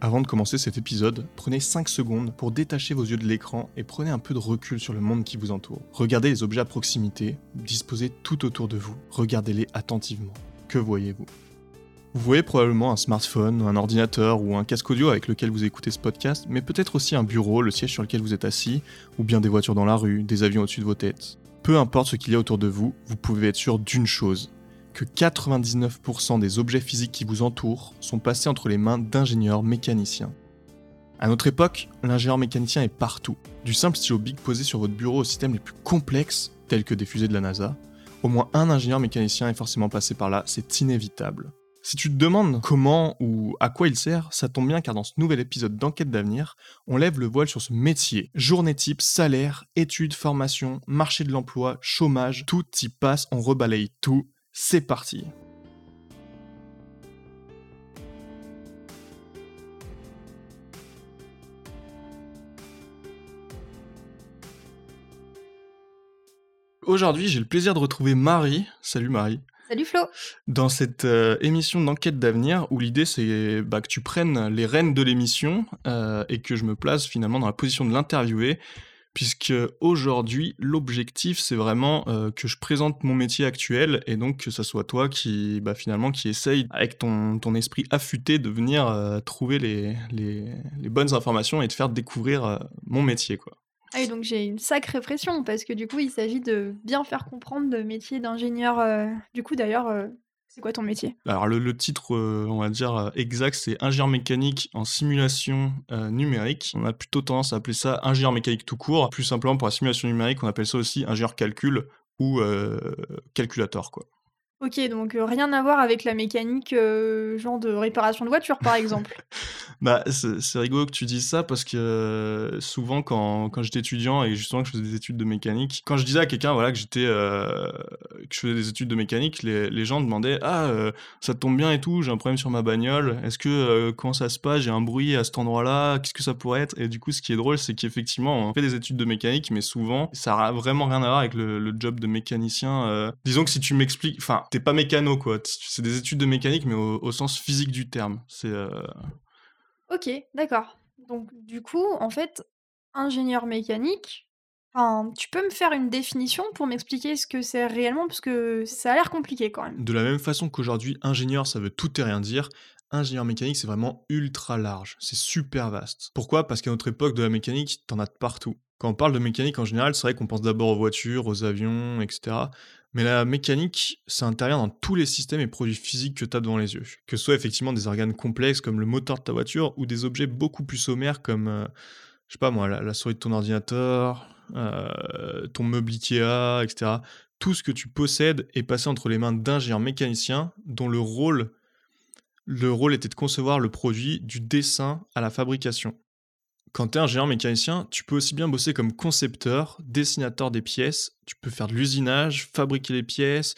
Avant de commencer cet épisode, prenez 5 secondes pour détacher vos yeux de l'écran et prenez un peu de recul sur le monde qui vous entoure. Regardez les objets à proximité, disposés tout autour de vous. Regardez-les attentivement. Que voyez-vous? Vous voyez probablement un smartphone, un ordinateur ou un casque audio avec lequel vous écoutez ce podcast, mais peut-être aussi un bureau, le siège sur lequel vous êtes assis, ou bien des voitures dans la rue, des avions au-dessus de vos têtes. Peu importe ce qu'il y a autour de vous, vous pouvez être sûr d'une chose, que 99% des objets physiques qui vous entourent sont passés entre les mains d'ingénieurs mécaniciens. À notre époque, l'ingénieur mécanicien est partout. Du simple stylo Big posé sur votre bureau aux systèmes les plus complexes, tels que des fusées de la NASA, au moins un ingénieur mécanicien est forcément passé par là, c'est inévitable. Si tu te demandes comment ou à quoi il sert, ça tombe bien car dans ce nouvel épisode d'Enquête d'avenir, on lève le voile sur ce métier. Journée type, salaire, études, formation, marché de l'emploi, chômage, tout y passe, on rebalaye tout c'est parti Aujourd'hui, j'ai le plaisir de retrouver Marie. Salut Marie. Salut Flo. Dans cette euh, émission d'enquête d'avenir, où l'idée c'est bah, que tu prennes les rênes de l'émission euh, et que je me place finalement dans la position de l'interviewer puisque aujourd'hui l'objectif c'est vraiment euh, que je présente mon métier actuel et donc que ce soit toi qui bah, finalement qui essaye avec ton, ton esprit affûté de venir euh, trouver les, les, bonnes informations et de faire découvrir euh, mon métier quoi. Ah donc j'ai une sacrée pression parce que du coup il s'agit de bien faire comprendre le métier d'ingénieur. du coup d'ailleurs c'est quoi ton métier? Alors le, titre, euh, on va dire euh, exact, c'est ingénieur mécanique en simulation euh, numérique. On a plutôt tendance à appeler ça ingénieur mécanique tout court. Plus simplement pour la simulation numérique, on appelle ça aussi ingénieur calcul ou calculator quoi. Ok, donc rien à voir avec la mécanique, genre de réparation de voiture, par exemple? Bah, c'est rigolo que tu dises ça parce que souvent quand, quand j'étais étudiant et justement que je faisais des études de mécanique, quand je disais à quelqu'un voilà que j'étais que je faisais des études de mécanique, les, les gens demandaient ah ça tombe bien et tout, j'ai un problème sur ma bagnole, est-ce que quand ça se passe j'ai un bruit à cet endroit-là, qu'est-ce que ça pourrait être? Et du coup ce qui est drôle c'est qu'effectivement on fait des études de mécanique mais souvent ça a vraiment rien à voir avec le, le job de mécanicien. disons que si tu m'expliques, enfin t'es pas mécano, quoi. C'est des études de mécanique, mais au, sens physique du terme. C'est. Ok, d'accord. Donc, du coup, en fait, ingénieur mécanique, tu peux me faire une définition pour m'expliquer ce que c'est réellement, parce que ça a l'air compliqué quand même. De la même façon qu'aujourd'hui, ingénieur, ça veut tout et rien dire. Ingénieur mécanique, c'est vraiment ultra large, c'est super vaste. Pourquoi? Parce qu'à notre époque de la mécanique, t'en as de partout. Quand on parle de mécanique en général, c'est vrai qu'on pense d'abord aux voitures, aux avions, etc. Mais la mécanique, ça intervient dans tous les systèmes et produits physiques que tu as devant les yeux. Que ce soit effectivement des organes complexes comme le moteur de ta voiture ou des objets beaucoup plus sommaires comme, euh, je sais pas moi, la, souris de ton ordinateur, euh, ton meuble Ikea, etc. Tout ce que tu possèdes est passé entre les mains d'ingénieurs mécaniciens dont le rôle, le rôle était de concevoir le produit du dessin à la fabrication quand tu es ingénieur mécanicien, tu peux aussi bien bosser comme concepteur, dessinateur des pièces, tu peux faire de l'usinage, fabriquer les pièces,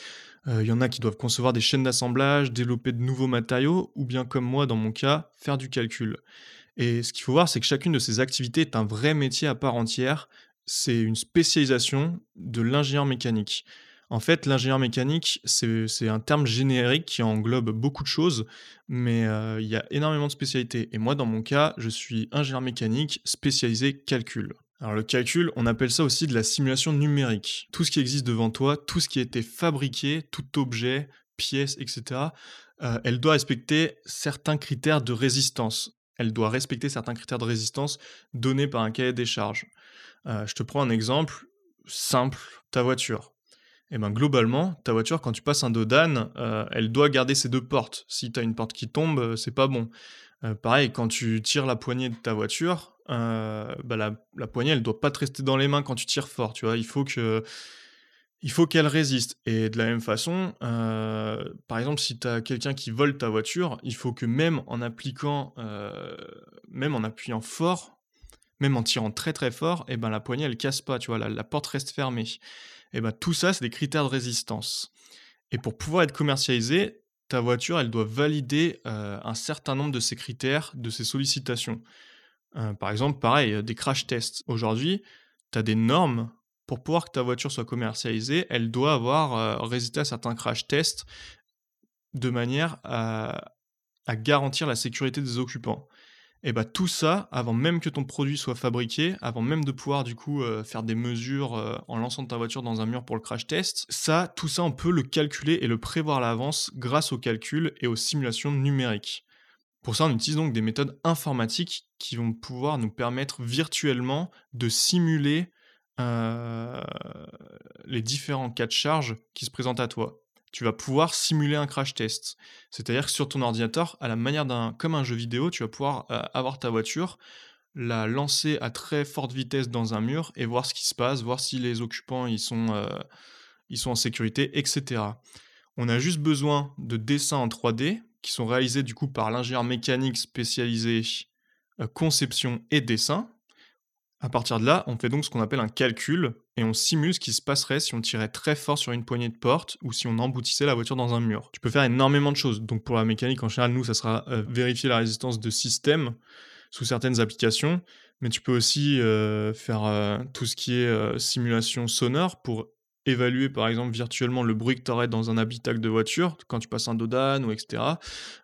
il euh, y en a qui doivent concevoir des chaînes d'assemblage, développer de nouveaux matériaux, ou bien comme moi dans mon cas, faire du calcul. Et ce qu'il faut voir, c'est que chacune de ces activités est un vrai métier à part entière, c'est une spécialisation de l'ingénieur mécanique. En fait, l'ingénieur mécanique, c'est un terme générique qui englobe beaucoup de choses, mais euh, il y a énormément de spécialités. Et moi, dans mon cas, je suis ingénieur mécanique spécialisé calcul. Alors le calcul, on appelle ça aussi de la simulation numérique. Tout ce qui existe devant toi, tout ce qui a été fabriqué, tout objet, pièce, etc., euh, elle doit respecter certains critères de résistance. Elle doit respecter certains critères de résistance donnés par un cahier des charges. Euh, je te prends un exemple simple, ta voiture et eh ben globalement, ta voiture, quand tu passes un dos d'âne, euh, elle doit garder ses deux portes. Si tu as une porte qui tombe, euh, c'est pas bon. Euh, pareil, quand tu tires la poignée de ta voiture, bah la, poignée, elle doit pas te rester dans les mains quand tu tires fort. Tu vois, il faut que faut qu'elle résiste. Et de la même façon, par exemple, si tu as quelqu'un qui vole ta voiture, il faut que même en appliquant, même en appuyant fort, même en tirant très très fort, et eh ben la poignée elle casse pas, tu vois, la porte reste fermée et eh ben, tout ça, c'est des critères de résistance. Et pour pouvoir être commercialisé, ta voiture, elle doit valider euh, un certain nombre de ces critères, de ces sollicitations. Euh, par exemple, pareil, euh, des crash tests. Aujourd'hui, tu as des normes pour pouvoir que ta voiture soit commercialisée, elle doit avoir résisté à certains crash tests de manière à, garantir la sécurité des occupants. Et bah, tout ça, avant même que ton produit soit fabriqué, avant même de pouvoir du coup, heu, faire des mesures, heu, en lançant ta voiture dans un mur pour le crash test, ça, tout ça, on peut le calculer et le prévoir à l'avance grâce aux calculs et aux simulations numériques. Pour ça, on utilise donc des méthodes informatiques qui vont pouvoir nous permettre virtuellement de simuler, heu, les différents cas de charge qui se présentent à toi. Tu vas pouvoir simuler un crash test. C'est-à-dire que sur ton ordinateur, à la manière d'un comme un jeu vidéo, tu vas pouvoir, heu, avoir ta voiture, la lancer à très forte vitesse dans un mur et voir ce qui se passe, voir si les occupants ils sont, heu, ils sont en sécurité et cetera. On a juste besoin de dessins en 3D qui sont réalisés du coup par l'ingénieur mécanique spécialisé, heu, conception et dessin. À partir de là, on fait donc ce qu'on appelle un calcul et on simule ce qui se passerait si on tirait très fort sur une poignée de porte ou si on emboutissait la voiture dans un mur. Tu peux faire énormément de choses. Donc pour la mécanique, en général, nous, ça sera euh, vérifier la résistance de système sous certaines applications, mais tu peux aussi euh, faire euh, tout ce qui est simulation sonore pour évaluer par exemple virtuellement le bruit que tu aurais dans un habitacle de voiture quand tu passes un dodan ou etc.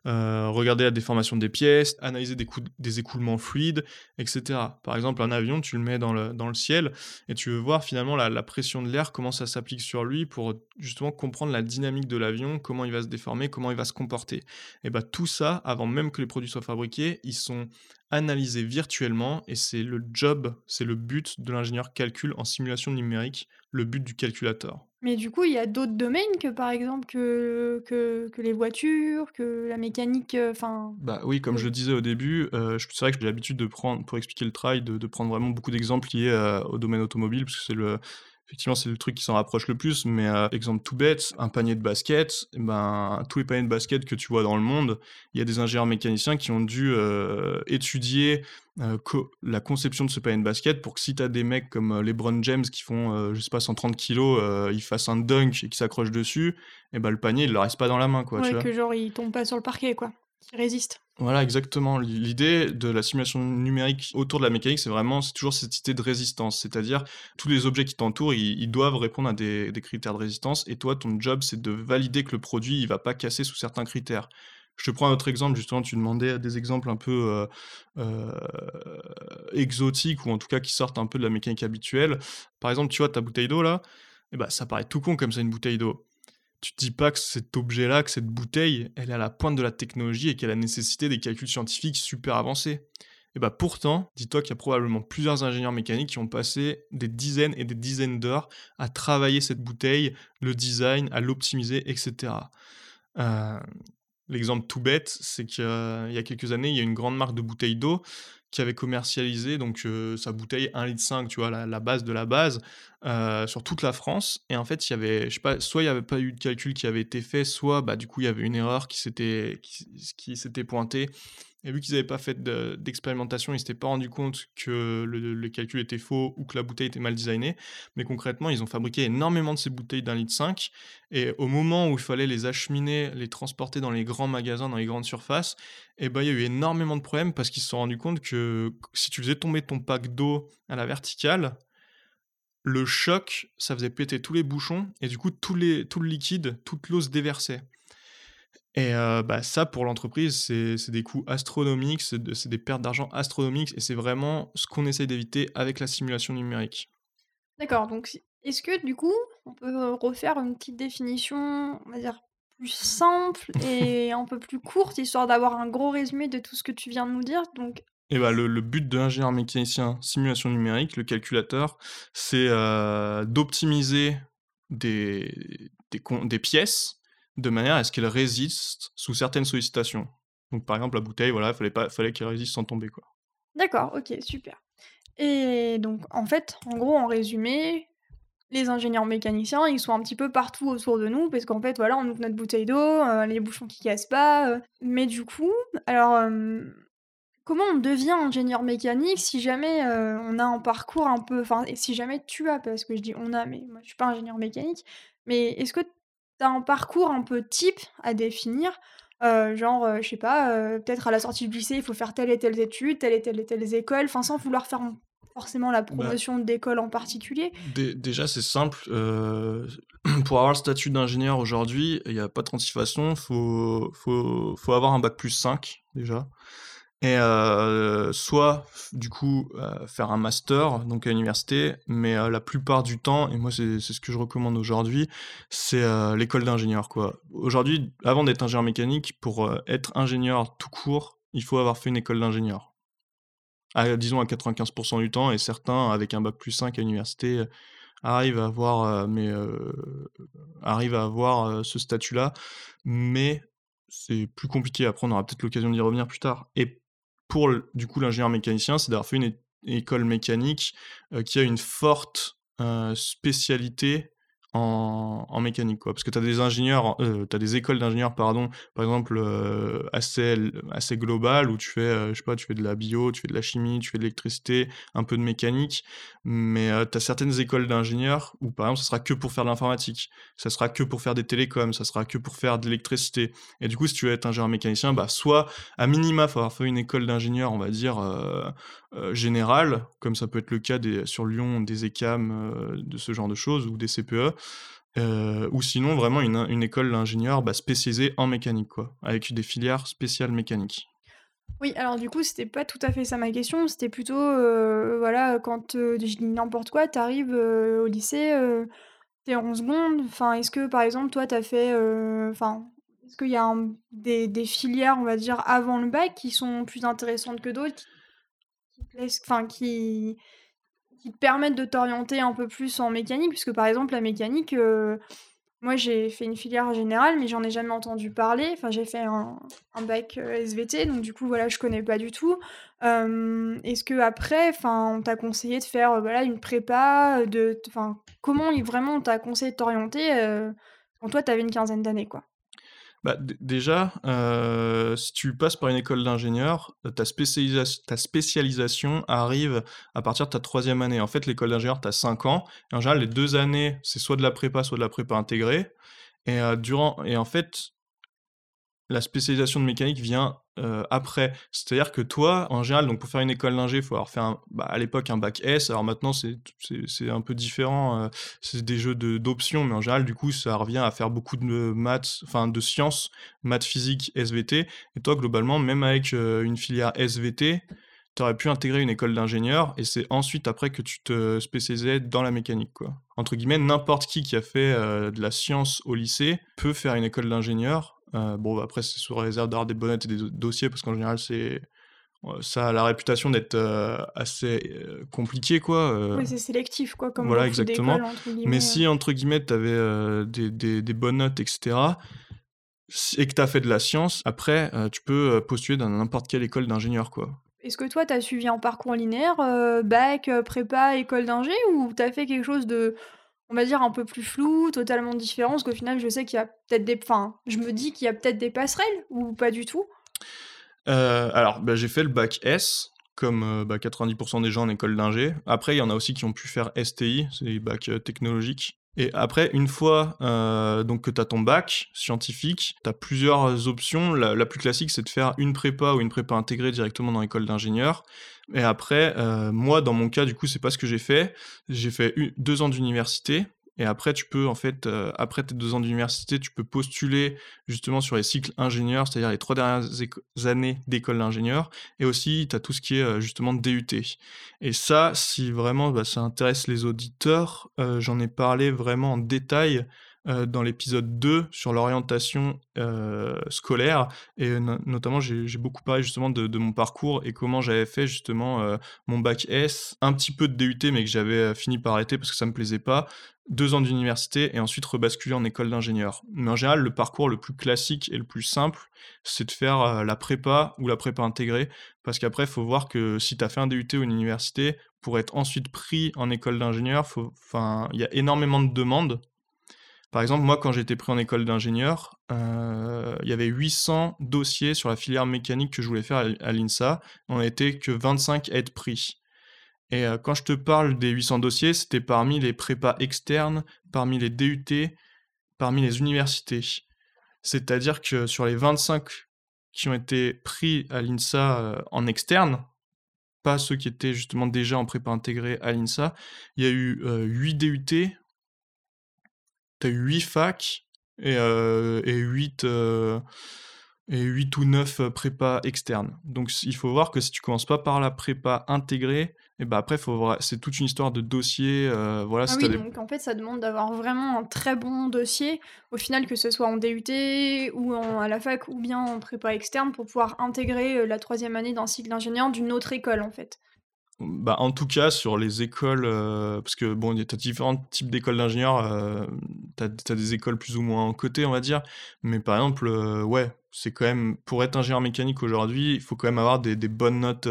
Euh, regarder la déformation des pièces, analyser des, des écoulements fluides, etc. Par exemple, un avion, tu le mets dans le, dans le ciel et tu veux voir finalement la, la pression de l'air, comment ça s'applique sur lui pour justement comprendre la dynamique de l'avion, comment il va se déformer, comment il va se comporter. Et bah tout ça, avant même que les produits soient fabriqués, ils sont analysés virtuellement et c'est le job, c'est le but de l'ingénieur calcul en simulation numérique, le but du calculateur. Mais du coup, il y a d'autres domaines que, par exemple, que que que les voitures, que la mécanique, heu, enfin, Bah oui, comme je le disais au début, je c'est vrai que j'ai l'habitude de prendre pour expliquer le trail, de de prendre vraiment beaucoup d'exemples liés, heu, au domaine automobile, parce que c'est le effectivement, c'est le truc qui s'en rapproche le plus, mais heu, exemple tout bête, un panier de basket, et ben, tous les paniers de basket que tu vois dans le monde, il y a des ingénieurs mécaniciens qui ont dû, heu, étudier, co la conception de ce panier de basket pour que si tu as des mecs comme, LeBron James qui font, je sais pas 130 kilogrammes, heu, ils fassent un dunk et qu'ils s'accrochent dessus, et ben le panier, il leur reste pas dans la main, quoi, tu ouais, vois? que genre ils tombent pas sur le parquet quoi, qu'ils résistent. Voilà, exactement. L'i l'idée de la simulation numérique autour de la mécanique, c'est vraiment c'est toujours cette idée de résistance. C'est-à-dire, tous les objets qui t'entourent, ils doivent répondre à des critères de résistance et toi, ton job, c'est de valider que le produit, il va pas casser sous certains critères. Je te prends un autre exemple, justement, tu demandais des exemples un peu, heu heu, exotiques ou en tout cas qui sortent un peu de la mécanique habituelle. Par exemple, tu vois, ta bouteille d'eau là, et bah, ça paraît tout con comme c'est une bouteille d'eau. Tu te dis pas que cet objet-là, que cette bouteille, elle est à la pointe de la technologie et qu'elle a nécessité des calculs scientifiques super avancés. Et bah pourtant, dis-toi qu'il y a probablement plusieurs ingénieurs mécaniques qui ont passé des dizaines et des dizaines d'heures à travailler cette bouteille, le design, à l'optimiser, etc. Euh, L'exemple tout bête, c'est qu'il y a quelques années, il y a une grande marque de bouteilles d'eau qui avait commercialisé donc sa bouteille 1,5 litre, tu vois? La la base de la base, sur toute la France et en fait, il y avait je sais pas, soit il y avait pas eu de calcul qui avait été fait, soit, bah, du coup, il y avait une erreur qui s'était qui s'était pointée et vu qu'ils avaient pas fait de d'expérimentation, ils s'étaient pas rendus compte que le calcul était faux ou que la bouteille était mal designée. Mais concrètement, ils ont fabriqué énormément de ces bouteilles d'1,5 litre et au moment où il fallait les acheminer, les transporter dans les grands magasins, dans les grandes surfaces et bah, il y a eu énormément de problèmes parce qu'ils se sont rendus compte que si tu faisais tomber ton pack d'eau à la verticale, le choc, ça faisait péter tous les bouchons et du coup tout le liquide, toute l'eau se déversait. Et heu, bah, ça pour l'entreprise, c'est des coûts astronomiques, c'est de c'est des pertes d'argent astronomiques et c'est vraiment ce qu'on essaye d'éviter avec la simulation numérique. D'accord, donc est-ce que du coup, on peut, heu, refaire une petite définition, on va dire, plus simple et un peu plus courte, histoire d'avoir un gros résumé de tout ce que tu viens de nous dire? Donc Et bah, le le but de l'ingénieur mécanicien simulation numérique, le calculateur, c'est, heu, d'optimiser des des pièces de manière à ce qu'elles résistent sous certaines sollicitations. Donc par exemple la bouteille, voilà, fallait pas fallait qu'elle résiste sans tomber, quoi. d'accord, OK, super et donc en fait, en gros, en résumé, les ingénieurs mécaniciens, ils sont un petit peu partout autour de nous parce qu'en fait, voilà, on ouvre notre bouteille d'eau, heu, les bouchons qui cassent pas, heu, mais du coup, alors, comment on devient ingénieur mécanique si jamais, heu, on a un parcours un peu enfin si jamais tu as, parce que je dis «on a», mais moi je suis pas ingénieur mécanique, mais est-ce que tu as un parcours un peu type à définir? Genre, heu, je sais pas, peut-être à la sortie du lycée, il faut faire telle et telle études, telle et telle et telles écoles, enfin sans vouloir faire forcément la Bah, promotion d'écoles en particulier. dé déjà c'est simple, pour avoir le statut d'ingénieur aujourd'hui, il y a pas 36 façons, faut faut faut avoir un bac+5 déjà. Et soit du coup, faire un master, donc à l'université, mais la plupart du temps et moi c'est ce que je recommande aujourd'hui, c'est, l'école d'ingénieur, quoi. Aujourd'hui, avant d'être ingénieur mécanique, pour, être ingénieur tout court, il faut avoir fait une école d'ingénieur. Disons à 95% du temps et certains avec un bac+5 à l'université, arrivent à avoir, mais arrivent à avoir, ce statut-là, mais c'est plus compliqué. Après on aura peut-être l'occasion d'y revenir plus tard et pour du coup l'ingénieur mécanicien, c'est d'avoir fait une école mécanique, heu, qui a une forte, heu, spécialité en mécanique, quoi. Parce que tu as des ingénieurs, as des écoles d'ingénieurs, pardon, par exemple, heu, assez assez globales où tu fais, heu, je sais pas, tu fais de la bio, tu fais de la chimie, tu fais de l'électricité, un peu de mécanique, mais tu as certaines écoles d'ingénieurs où, par exemple, ça sera que pour faire de l'informatique, ça sera que pour faire des télécoms, ça sera que pour faire de l'électricité. Et du coup, si tu veux être ingénieur mécanicien, bah, soit à minima, faut avoir fait une école d'ingénieur, on va dire, générale, comme ça peut être le cas des sur Lyon, des ECAM, de ce genre de choses ou des CPE, heu, ou sinon vraiment une une école d'ingénieur, bah, spécialisée en mécanique, quoi, avec des filières spéciales mécaniques. Oui, alors du coup, c'était pas tout à fait ça ma question, c'était plutôt, heu, voilà, quand, heu, je dis n'importe quoi, tu arrives, heu, au lycée, heu, tu es en seconde, enfin, est-ce que par exemple, toi, tu as fait, enfin, est-ce qu'il y a des des filières, on va dire, avant le bac qui sont plus intéressantes que d'autres, te permettent de t'orienter un peu plus en mécanique? Puisque par exemple, la mécanique, heu, moi j'ai fait une filière générale, mais j'en ai jamais entendu parler. Enfin, j'ai fait un bac, heu, SVT, donc du coup, voilà, je connais pas du tout. Est-ce qu'après, enfin, on t'a conseillé de faire, heu, voilà, une prépa, de enfin, comment vraiment on t'a conseillé de t'orienter, quand toi, tu avais une quinzaine d'années, quoi? Bah, dé déjà, si tu passes par une école d'ingénieur, ta spécialisat ta spécialisation arrive à partir de ta troisième année. En fait, l'école d'ingénieur, tu as 5 ans en général, les 2 années, c'est soit de la prépa, soit de la prépa intégrée et durant et en fait la spécialisation de mécanique vient, heu, après. C'est-à-dire que toi, en général, donc pour faire une école d'ingé, il faut avoir fait bah, à l'époque, un bac S. Alors maintenant, c'est un peu différent, heu, c'est des jeux d'options, mais en général, du coup, ça revient à faire beaucoup de maths, enfin de sciences, maths, physique, SVT et toi, globalement, même avec, heu, une filière SVT, tu aurais pu intégrer une école d'ingénieur et c'est ensuite, après, que tu te spécialisais dans la mécanique. Entre guillemets, «n'importe qui qui a fait, de la science au lycée peut faire une école d'ingénieur». Heu, bon, après, c'est sous réserve d'avoir des bonnes notes et des do dossiers parce qu'en général, c'est heu, ça a la réputation d'être, heu, assez, compliqué, quoi, heu Oui, c'est sélectif, quoi, comme voilà, exactement, mais si, entre guillemets, tu avais, des des des bonnes notes et cetera, s et que tu as fait de la science, après, tu peux, postuler dans n'importe quelle école d'ingénieur, quoi. Est-ce que toi, tu as suivi un parcours linéaire, bac, prépa, école d'ingé ou tu as fait quelque chose de, on va dire, un peu plus flou, totalement différent? Parce qu'au final, je sais qu'il y a peut-être des enfin, je me dis qu'il y a peut-être des passerelles ou pas du tout? Heu, alors, bah, j'ai fait le bac S comme, heu, bah, 90% des gens en école d'ingé. Après, il y en a aussi qui ont pu faire STI, c'est les bacs, heu, technologiques et après, une fois, donc que tu as ton bac scientifique, tu as plusieurs options. La plus classique, c'est de faire une prépa ou une prépa intégrée directement dans l'école d'ingénieur et après, heu, moi, dans mon cas, du coup, c'est pas ce que j'ai fait. J'ai fait 2 ans d'université. Et après tu peux, en fait, heu, après tes 2 ans d'université, tu peux postuler justement sur les cycles ingénieurs, c'est-à-dire les 3 dernières années d'école d'ingénieur. Et aussi tu as tout ce qui est, heu, justement DUT et ça, si vraiment, bah, ça intéresse les auditeurs, j'en ai parlé vraiment en détail, dans l'épisode 2 sur l'orientation, heu, scolaire et notamment j'ai beaucoup parlé justement de mon parcours et comment j'avais fait justement, heu, mon bac S, un petit peu de DUT mais que j'avais, fini par arrêter parce que ça me plaisait pas, 2 ans d'université et ensuite rebasculer en école d'ingénieur. Mais en général, le parcours le plus classique et le plus simple, c'est de faire, la prépa ou la prépa intégrée parce qu'après, il faut voir que si tu as fait un DUT ou une université, pour être ensuite pris en école d'ingénieur, il y a énormément de demandes. Par exemple, moi, quand été pris en école d'ingénieur, heu, il y avait 800 dossiers sur la filière mécanique que je voulais faire à l'INSA. On était que 25 à être pris et heu, quand je te parle des 800 dossiers, c'était parmi les prépas externes, parmi les DUT, parmi les universités. C'est-à-dire que sur les 25 qui ont été pris à l'INSA, heu, en externe, pas ceux qui étaient justement déjà en prépa intégrée à l'INSA, il y a eu, heu, 8 DUT as eu 8 facs et heu et 8, heu et 8 ou 9 euh, prépas externes. Donc il faut voir que si tu commences pas par la prépa intégrée, et bah après faut c'est toute une histoire de dossier. Euh, voilà, ah oui, donc en fait ça demande d'avoir vraiment un très bon dossier, au final que ce soit en DUT ou en, à la fac ou bien en prépa externe pour pouvoir intégrer euh, la troisième année d'un cycle d'ingénieur d'une autre école en fait. Bah, en tout cas, sur les écoles, euh, parce que bon, tu as différents types d'écoles d'ingénieurs, euh, tu as, des écoles plus ou moins côté, on va dire, mais par exemple, euh, ouais, c'est quand même, pour être ingénieur mécanique aujourd'hui, il faut quand même avoir des, bonnes notes.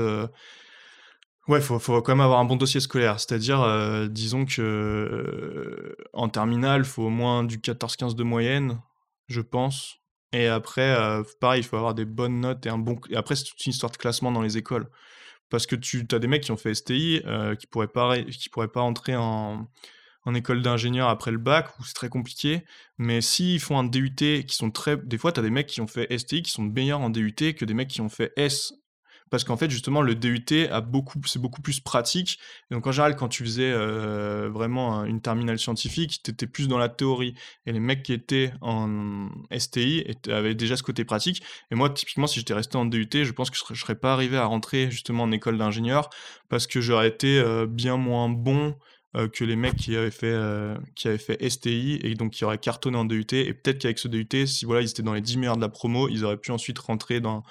ouais, il faut, faut, quand même avoir un bon dossier scolaire, c'est-à-dire, disons que en terminale, faut au moins du 14-15 de moyenne, je pense. Et après, pareil, il faut avoir des bonnes notes et un bon. Après, c'est toute une histoire de classement dans les écoles parce que tu as des mecs qui ont fait STI euh, qui pourraient pas qui pourraient pas entrer en, en école d'ingénieur après le bac où c'est très compliqué. Mais s'ils font un DUT qui sont très des fois tu as des mecs qui ont fait STI qui sont meilleurs en DUT que des mecs qui ont fait S parce qu'en fait justement le DUT a beaucoup c'est beaucoup plus pratique. Donc en général quand tu faisais euh, vraiment une terminale scientifique tu étais plus dans la théorie. Et les mecs qui étaient en STI avaient déjà ce côté pratique. Et moi typiquement si j'étais resté en DUT je pense que je serais, serais pas arrivé à rentrer justement en école d'ingénieur parce que j'aurais été euh, bien moins bon euh, que les mecs qui avaient fait qui avaient fait STI et donc qui auraient cartonné en DUT et peut-être qu'avec ce DUT si voilà ils étaient dans les 10 meilleurs de la promo ils auraient pu ensuite rentrer dans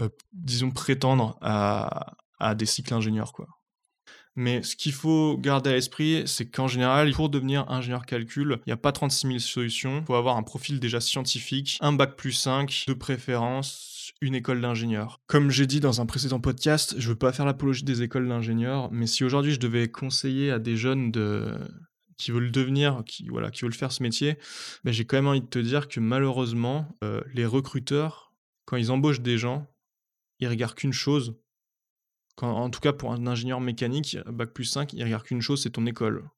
euh, disons, prétendre à, des cycles ingénieurs, quoi. Mais ce qu'il faut garder à l'esprit, c'est qu'en général, pour devenir ingénieur calcul, il n'y a pas 36 000 solutions. Il faut avoir un profil déjà scientifique, un bac plus 5, de préférence, une école d'ingénieur. Comme j'ai dit dans un précédent podcast, je veux pas faire l'apologie des écoles d'ingénieurs, mais si aujourd'hui je devais conseiller à des jeunes de qui veulent devenir, qui voilà, qui veulent faire ce métier, ben j'ai quand même envie de te dire que malheureusement, euh, les recruteurs, quand ils embauchent des gens, il regarde qu'une chose. en tout cas, pour un ingénieur mécanique, bac plus 5, il regarde qu'une chose, c'est ton école.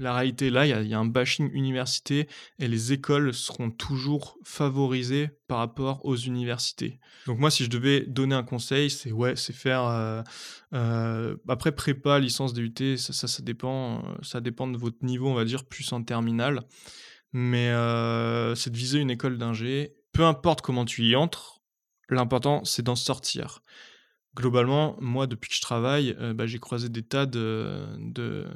La réalité, là, il y, a un bashing université et les écoles seront toujours favorisées par rapport aux universités. Donc moi, si je devais donner un conseil, c'est ouais, c'est faire euh, euh, après prépa, licence DUT, ça, ça, dépend, ça dépend de votre niveau, on va dire, plus en terminale. Mais euh, c'est de viser une école d'ingé. Peu importe comment tu y entres, L'important, c'est d'en sortir. Globalement, moi, depuis que je travaille, euh, bah, j'ai croisé des tas de,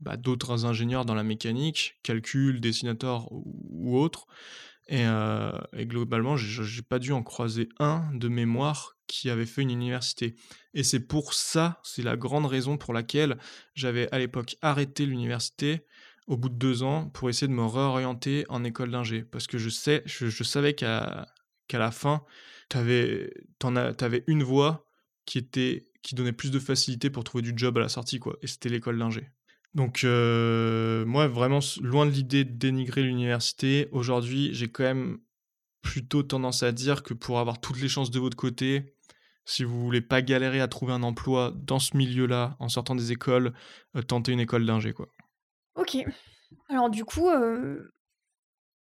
bah, d'autres ingénieurs dans la mécanique, calcul, dessinateur ou, autre. Et, euh, globalement, j'ai pas dû en croiser un de mémoire qui avait fait une université. Et c'est pour ça, c'est la grande raison pour laquelle j'avais à l'époque arrêté l'université au bout de deux ans pour essayer de me réorienter en école d'ingé. Parce que je, sais, je, savais qu'à qu'à la fin, t'avais avais une voie qui était donnait plus de facilité pour trouver du job à la sortie quoi et c'était l'école d'ingé. Donc euh, moi vraiment loin de l'idée de dénigrer l'université, aujourd'hui, j'ai quand même plutôt tendance à dire que pour avoir toutes les chances de votre côté, si vous voulez pas galérer à trouver un emploi dans ce milieu-là en sortant des écoles, euh, tentez une école d'ingé quoi. OK. Alors du coup, euh,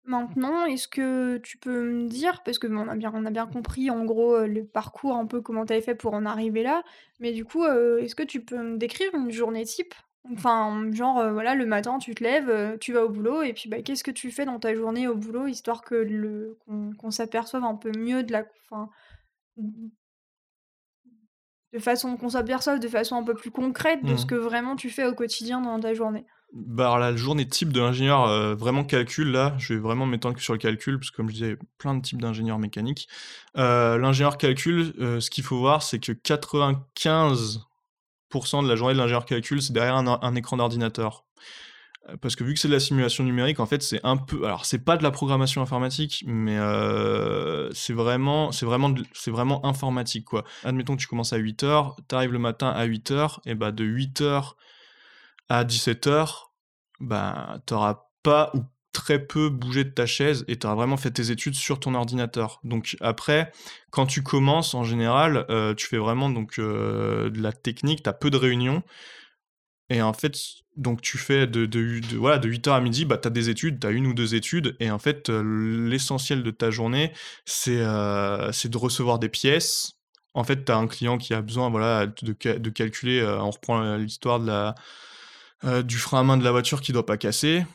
Maintenant, est-ce que tu peux me dire parce que on a bien on a bien compris en gros, le parcours un peu comment tu avais fait pour en arriver là, mais du coup, est-ce que tu peux me décrire une journée type? Enfin, genre, voilà, le matin tu te lèves, tu vas au boulot et puis, bah, qu'est-ce que tu fais dans ta journée au boulot histoire que le qu'on qu'on s'aperçoive un peu mieux de la enfin, de façon qu'on s'aperçoive de façon un peu plus concrète de ce mmh. que vraiment tu fais au quotidien dans ta journée? Bah, la journée type de l'ingénieur, euh, vraiment calcul, là, je vais vraiment m'étendre sur le calcul, parce que comme je disais, plein de types d'ingénieurs mécaniques. Euh, l'ingénieur calcul, euh, ce qu'il faut voir, c'est que 95% de la journée de l'ingénieur calcul, c'est derrière un, écran d'ordinateur. Parce que vu que c'est de la simulation numérique, en fait, c'est un peu. Alors, c'est pas de la programmation informatique, mais c'est vraiment, c'est vraiment, c'est vraiment informatique, quoi. Admettons que tu commences à 8h, tu arrives le matin à 8h, et bah de 8h à 17h, bah, t'auras pas ou très peu bougé de ta chaise et tu auras vraiment fait tes études sur ton ordinateur. Donc après, quand tu commences, en général, euh, tu fais vraiment donc euh, de la technique, tu as peu de réunions. Et en fait, donc tu fais de, de, voilà, de 8h à midi, bah, tu as des études, tu as une ou deux études. Et en fait, euh, l'essentiel de ta journée, c'est c'est de recevoir des pièces. En fait, tu as un client qui a besoin voilà, de, de calculer, on reprend l'histoire de la, euh, du frein à main de la voiture qui doit pas casser.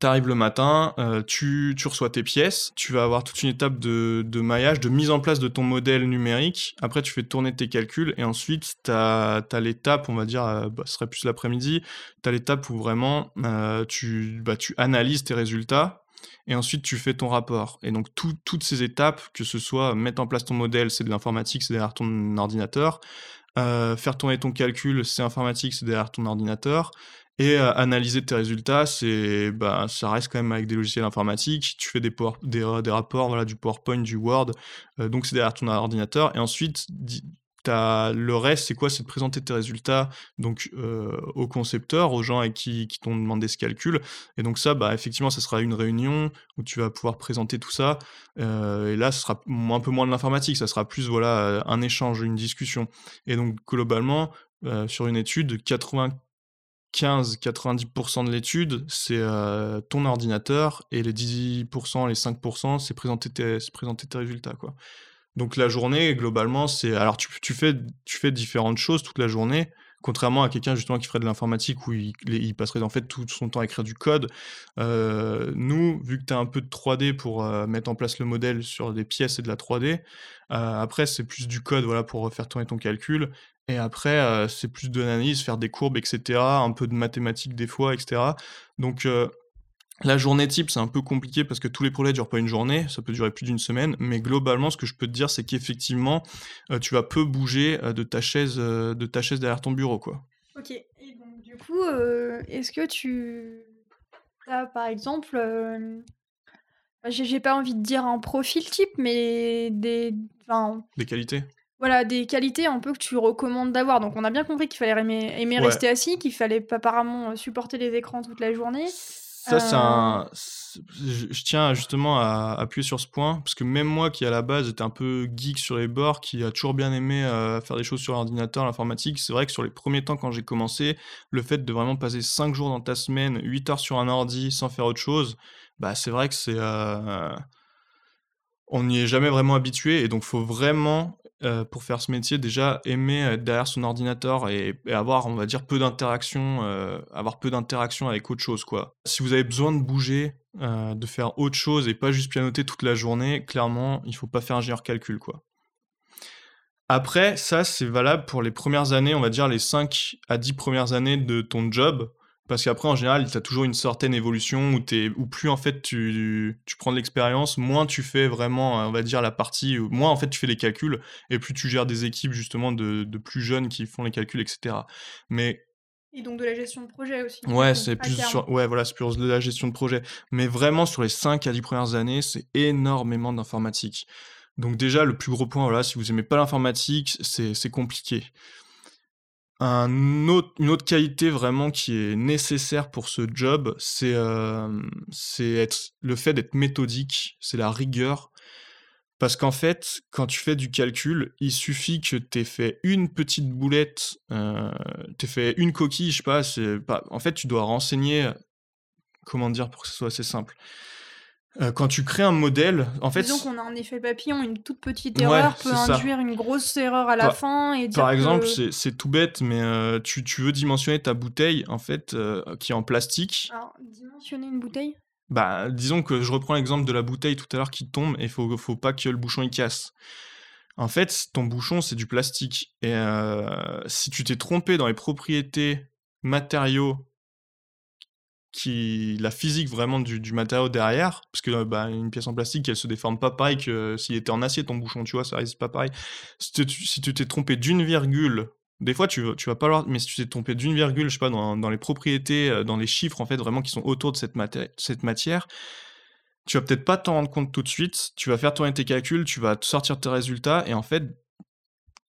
tu arrives le matin, euh, tu, tu, reçois tes pièces, tu vas avoir toute une étape de, de, maillage, de mise en place de ton modèle numérique. Après, tu fais tourner tes calculs et ensuite, tu as, l'étape, on va dire, euh, bah, ce serait plus l'après-midi, tu as l'étape où vraiment tu, bah, tu analyses tes résultats et ensuite tu fais ton rapport. Et donc toutes ces étapes, que ce soit mettre en place ton modèle, c'est de l'informatique, c'est derrière ton ordinateur, euh, faire tourner ton calcul, c'est informatique, c'est derrière ton ordinateur, et euh, analyser tes résultats, c'est, bah, ça reste quand même avec des logiciels informatiques. Tu fais des, des, rapports, voilà, du PowerPoint, du Word, euh, donc c'est derrière ton ordinateur. Et ensuite, le reste, c'est quoi? C'est de présenter tes résultats donc euh, aux concepteurs, aux gens avec qui, qui t'ont demandé ce calcul. Et donc ça, bah, effectivement, ça sera une réunion où tu vas pouvoir présenter tout ça. Euh, et là, ce sera un peu moins de l'informatique, ça sera plus voilà un échange, une discussion. Et donc globalement, euh, sur une étude, 95-90% de l'étude, c'est ton ordinateur et les 10%, les 5%, c'est présenter tes, présenter tes résultats. Quoi. Donc la journée, globalement, c'est... Alors tu, fais, différentes choses toute la journée, contrairement à quelqu'un justement qui ferait de l'informatique où il, passerait en fait tout son temps à écrire du code. Euh, nous, vu que tu as un peu de 3D pour euh, mettre en place le modèle sur des pièces et de la 3D, euh, après c'est plus du code voilà, pour faire tourner ton calcul. Et après, c'est plus de faire des courbes, etc. Un peu de mathématiques des fois, etc. Donc la journée type, c'est un peu compliqué parce que tous les projets ne durent pas une journée, ça peut durer plus d'une semaine, mais globalement, ce que je peux te dire, c'est qu'effectivement, euh, tu vas peu bouger euh, de, ta chaise, euh, de ta chaise derrière ton bureau. Quoi. Ok, et donc du coup, est-ce que tu as par exemple, j'ai pas envie de dire un profil type, mais des. Des qualités voilà, des qualités un peu que tu recommandes d'avoir. Donc on a bien compris qu'il fallait aimer, rester assis, qu'il fallait apparemment supporter les écrans toute la journée. Ça, c'est un. Je tiens justement à appuyer sur ce point, parce que même moi qui à la base était un peu geek sur les bords, qui a toujours bien aimé euh, faire des choses sur l'ordinateur, l'informatique, c'est vrai que sur les premiers temps quand j'ai commencé, le fait de vraiment passer 5 jours dans ta semaine, 8 heures sur un ordi sans faire autre chose, bah c'est vrai que c'est. Euh, on n'y est jamais vraiment habitué, et donc faut vraiment euh, pour faire ce métier, déjà aimer être derrière son ordinateur et, avoir, on va dire, peu d'interaction, euh, avec autre chose, quoi. Si vous avez besoin de bouger, euh, de faire autre chose et pas juste pianoter toute la journée, clairement, il faut pas faire ingénieur calcul, quoi. Après, ça, c'est valable pour les premières années, on va dire les 5 à 10 premières années de ton job. Parce qu'après, en général, tu as toujours une certaine évolution où, es, où plus en fait tu, tu prends de l'expérience, moins tu fais vraiment, on va dire, la partie, moins en fait tu fais les calculs, et plus tu gères des équipes justement de, de plus jeunes qui font les calculs, etc. Mais et donc de la gestion de projet aussi. Ouais, c'est plus sur, ouais, voilà, c'est plus de la gestion de projet. Mais vraiment, sur les 5 à 10 premières années, c'est énormément d'informatique. Donc déjà, le plus gros point, voilà, si vous aimez pas l'informatique, c'est compliqué. Une autre qualité vraiment qui est nécessaire pour ce job, c'est euh, le fait d'être méthodique, c'est la rigueur. Parce qu'en fait, quand tu fais du calcul, il suffit que tu aies fait une petite boulette, euh, tu aies fait une coquille, je sais pas, pas, en fait, tu dois renseigner, comment dire pour que ce soit assez simple. Euh, quand tu crées un modèle, en fait. Disons qu'on a un effet papillon, une toute petite erreur peut induire une grosse erreur à la fin. Et Par exemple, c'est tout bête, mais euh, tu, tu, veux dimensionner ta bouteille, en fait, euh, qui est en plastique. Alors, dimensionner une bouteille? Bah, disons que je reprends l'exemple de la bouteille tout à l'heure qui tombe et il faut, faut pas que le bouchon il casse. En fait, ton bouchon, c'est du plastique. Et si tu t'es trompé dans les propriétés matériaux qui la physique vraiment du, matériau derrière, parce que bah, une pièce en plastique, elle se déforme pas pareil que s'il était en acier ton bouchon, tu vois, ça résiste pas pareil. Si tu t'es trompé d'une virgule, des fois tu, tu vas pas voir, mais si tu t'es trompé d'une virgule, je sais pas, dans, dans, les propriétés, euh, dans les chiffres en fait vraiment qui sont autour de cette, cette matière, tu vas peut-être pas t'en rendre compte tout de suite, tu vas faire tourner tes calculs, tu vas sortir tes résultats, et en fait,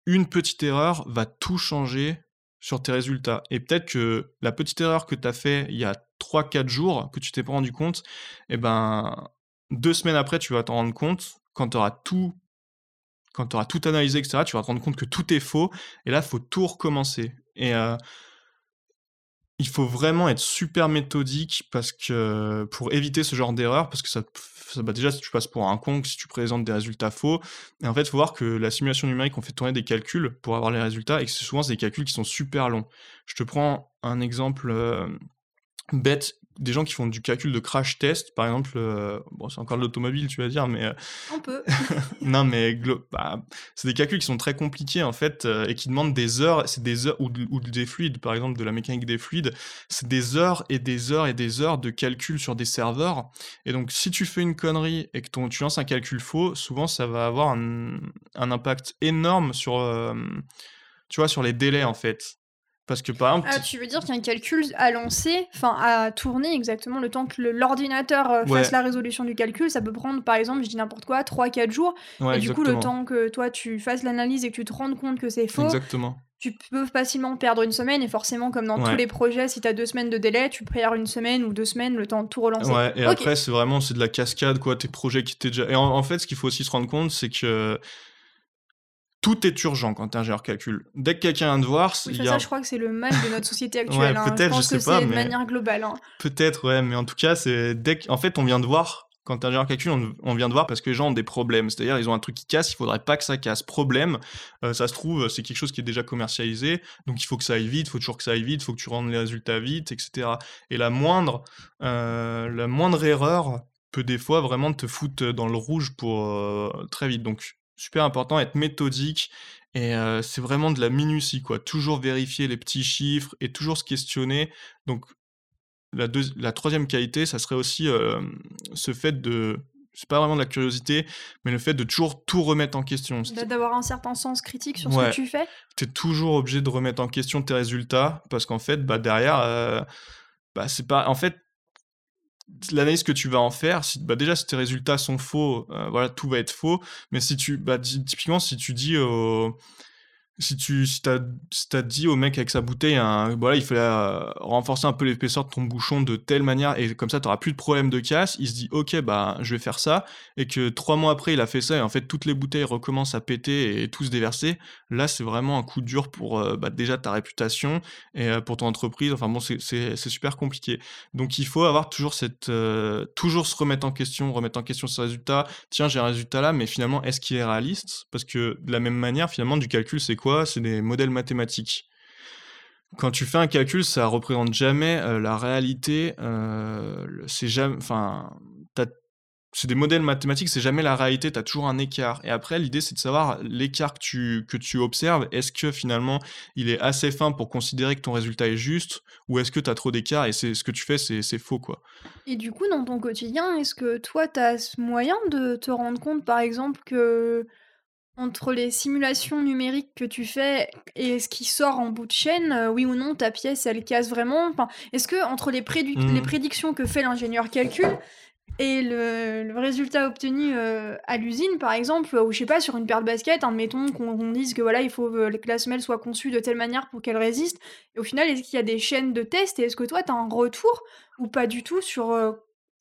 une petite erreur va tout changer sur tes résultats. Et peut-être que la petite erreur que tu as fait il y a 3-4 jours, que tu t'es pas rendu compte, eh ben deux semaines après, tu vas t'en rendre compte quand tu auras tout quand tu tout analysé, etc., tu vas te rendre compte que tout est faux, et là, il faut tout recommencer. Et euh, il faut vraiment être super méthodique parce que pour éviter ce genre d'erreur, parce que ça, bah déjà si tu passes pour un con, si tu présentes des résultats faux, et en fait, faut voir que la simulation numérique, on fait tourner des calculs pour avoir les résultats, et que souvent c'est des calculs qui sont super longs. Je te prends un exemple euh, bête des gens qui font du calcul de crash test, par exemple, euh, bon, c'est encore de l'automobile, tu vas dire, mais euh, On peut. non, mais bah, c'est des calculs qui sont très compliqués en fait euh, et qui demandent des heures. C'est des heures ou, de- ou des fluides, par exemple, de la mécanique des fluides. C'est des heures et des heures et des heures de calcul sur des serveurs. Et donc, si tu fais une connerie et que ton, tu lances un calcul faux, souvent ça va avoir un, un impact énorme sur, tu vois, sur les délais en fait. Parce que par exemple, Ah, tu veux dire qu'il y a un calcul à lancer, enfin à tourner exactement le temps que l'ordinateur euh, Ouais. fasse la résolution du calcul, ça peut prendre par exemple, je dis n'importe quoi, 3-4 jours. ouais, et du coup, le temps que toi tu fasses l'analyse et que tu te rendes compte que c'est faux, Exactement. tu peux facilement perdre une semaine. Et forcément, comme dans tous les projets, si tu as deux semaines de délai, tu perds une semaine ou deux semaines le temps de tout relancer. Ouais, et après, c'est vraiment c'est de la cascade, quoi, tes projets qui étaient déjà. Et en, en fait, ce qu'il faut aussi se rendre compte, c'est que tout est urgent quand t'es ingénieur calcul. Dès que quelqu'un vient te voir, Oui, il ça, y a ça, un- je crois que c'est le mal de notre société actuelle. hein. peut-être, je sais que pas, c'est de mais- manière globale. hein. Peut-être, ouais, mais en tout cas, c'est dès que... En fait, on vient de voir, quand t'es ingénieur calcul, on, on vient de voir parce que les gens ont des problèmes. C'est-à-dire, ils ont un truc qui casse, il faudrait pas que ça casse. Problème, euh, ça se trouve, c'est quelque chose qui est déjà commercialisé, donc il faut que ça aille vite, il faut toujours que ça aille vite, il faut que tu rendes les résultats vite, etc. Et la moindre, euh, la moindre erreur peut des fois vraiment te foutre dans le rouge pour euh, très vite. Donc, super important, être méthodique. Et euh, c'est vraiment de la minutie, quoi. Toujours vérifier les petits chiffres et toujours se questionner. Donc, la, deuxi- la troisième qualité, ça serait aussi euh, ce fait de. C'est pas vraiment de la curiosité, mais le fait de toujours tout remettre en question. D'a- D'avoir un certain sens critique sur ce que tu fais? Tu es toujours obligé de remettre en question tes résultats, parce qu'en fait, bah, derrière, euh, bah, c'est pas. En fait, l'analyse que tu vas en faire, si, bah, déjà, si tes résultats sont faux, euh, voilà, tout va être faux. Mais si tu. Bah, ty- typiquement, si tu dis si tu si t'as si t'as dit au mec avec sa bouteille un, voilà il fallait euh, renforcer un peu l'épaisseur de ton bouchon de telle manière et comme ça tu plus de problème de casse il se dit ok bah je vais faire ça et que trois mois après il a fait ça et en fait toutes les bouteilles recommencent à péter et tout se déverser. Là c'est vraiment un coup dur pour euh, bah, déjà ta réputation et euh, pour ton entreprise. Enfin bon c'est super compliqué. Donc il faut avoir toujours cette toujours se remettre en question remettre en question ses résultats. Tiens j'ai un résultat là mais finalement est-ce qu'il est réaliste? Parce que de la même manière finalement du calcul c'est quoi? C'est des modèles mathématiques quand tu fais un calcul ça représente jamais euh, la réalité euh, c'est jamais c'est des modèles mathématiques, c'est jamais la réalité, tu as toujours un écart. Et après, l'idée, c'est de savoir l'écart que tu, que tu observes. Est-ce que finalement, il est assez fin pour considérer que ton résultat est juste ou est-ce que tu as trop d'écart et c'est ce que tu fais, c'est c'est faux, quoi. Et du coup, dans ton quotidien, est-ce que toi, tu as ce moyen de te rendre compte, par exemple, que entre les simulations numériques que tu fais et ce qui sort en bout de chaîne, euh, oui ou non, ta pièce, elle casse vraiment? Enfin, est-ce que entre les, prédu- les prédictions que fait l'ingénieur calcul et le, le résultat obtenu euh, à l'usine, par exemple, ou je sais pas, sur une paire de baskets, admettons qu'on qu'on dise que voilà, il faut euh, que la semelle soit conçue de telle manière pour qu'elle résiste, et au final, est-ce qu'il y a des chaînes de tests et est-ce que toi, tu as un retour ou pas du tout sur, euh,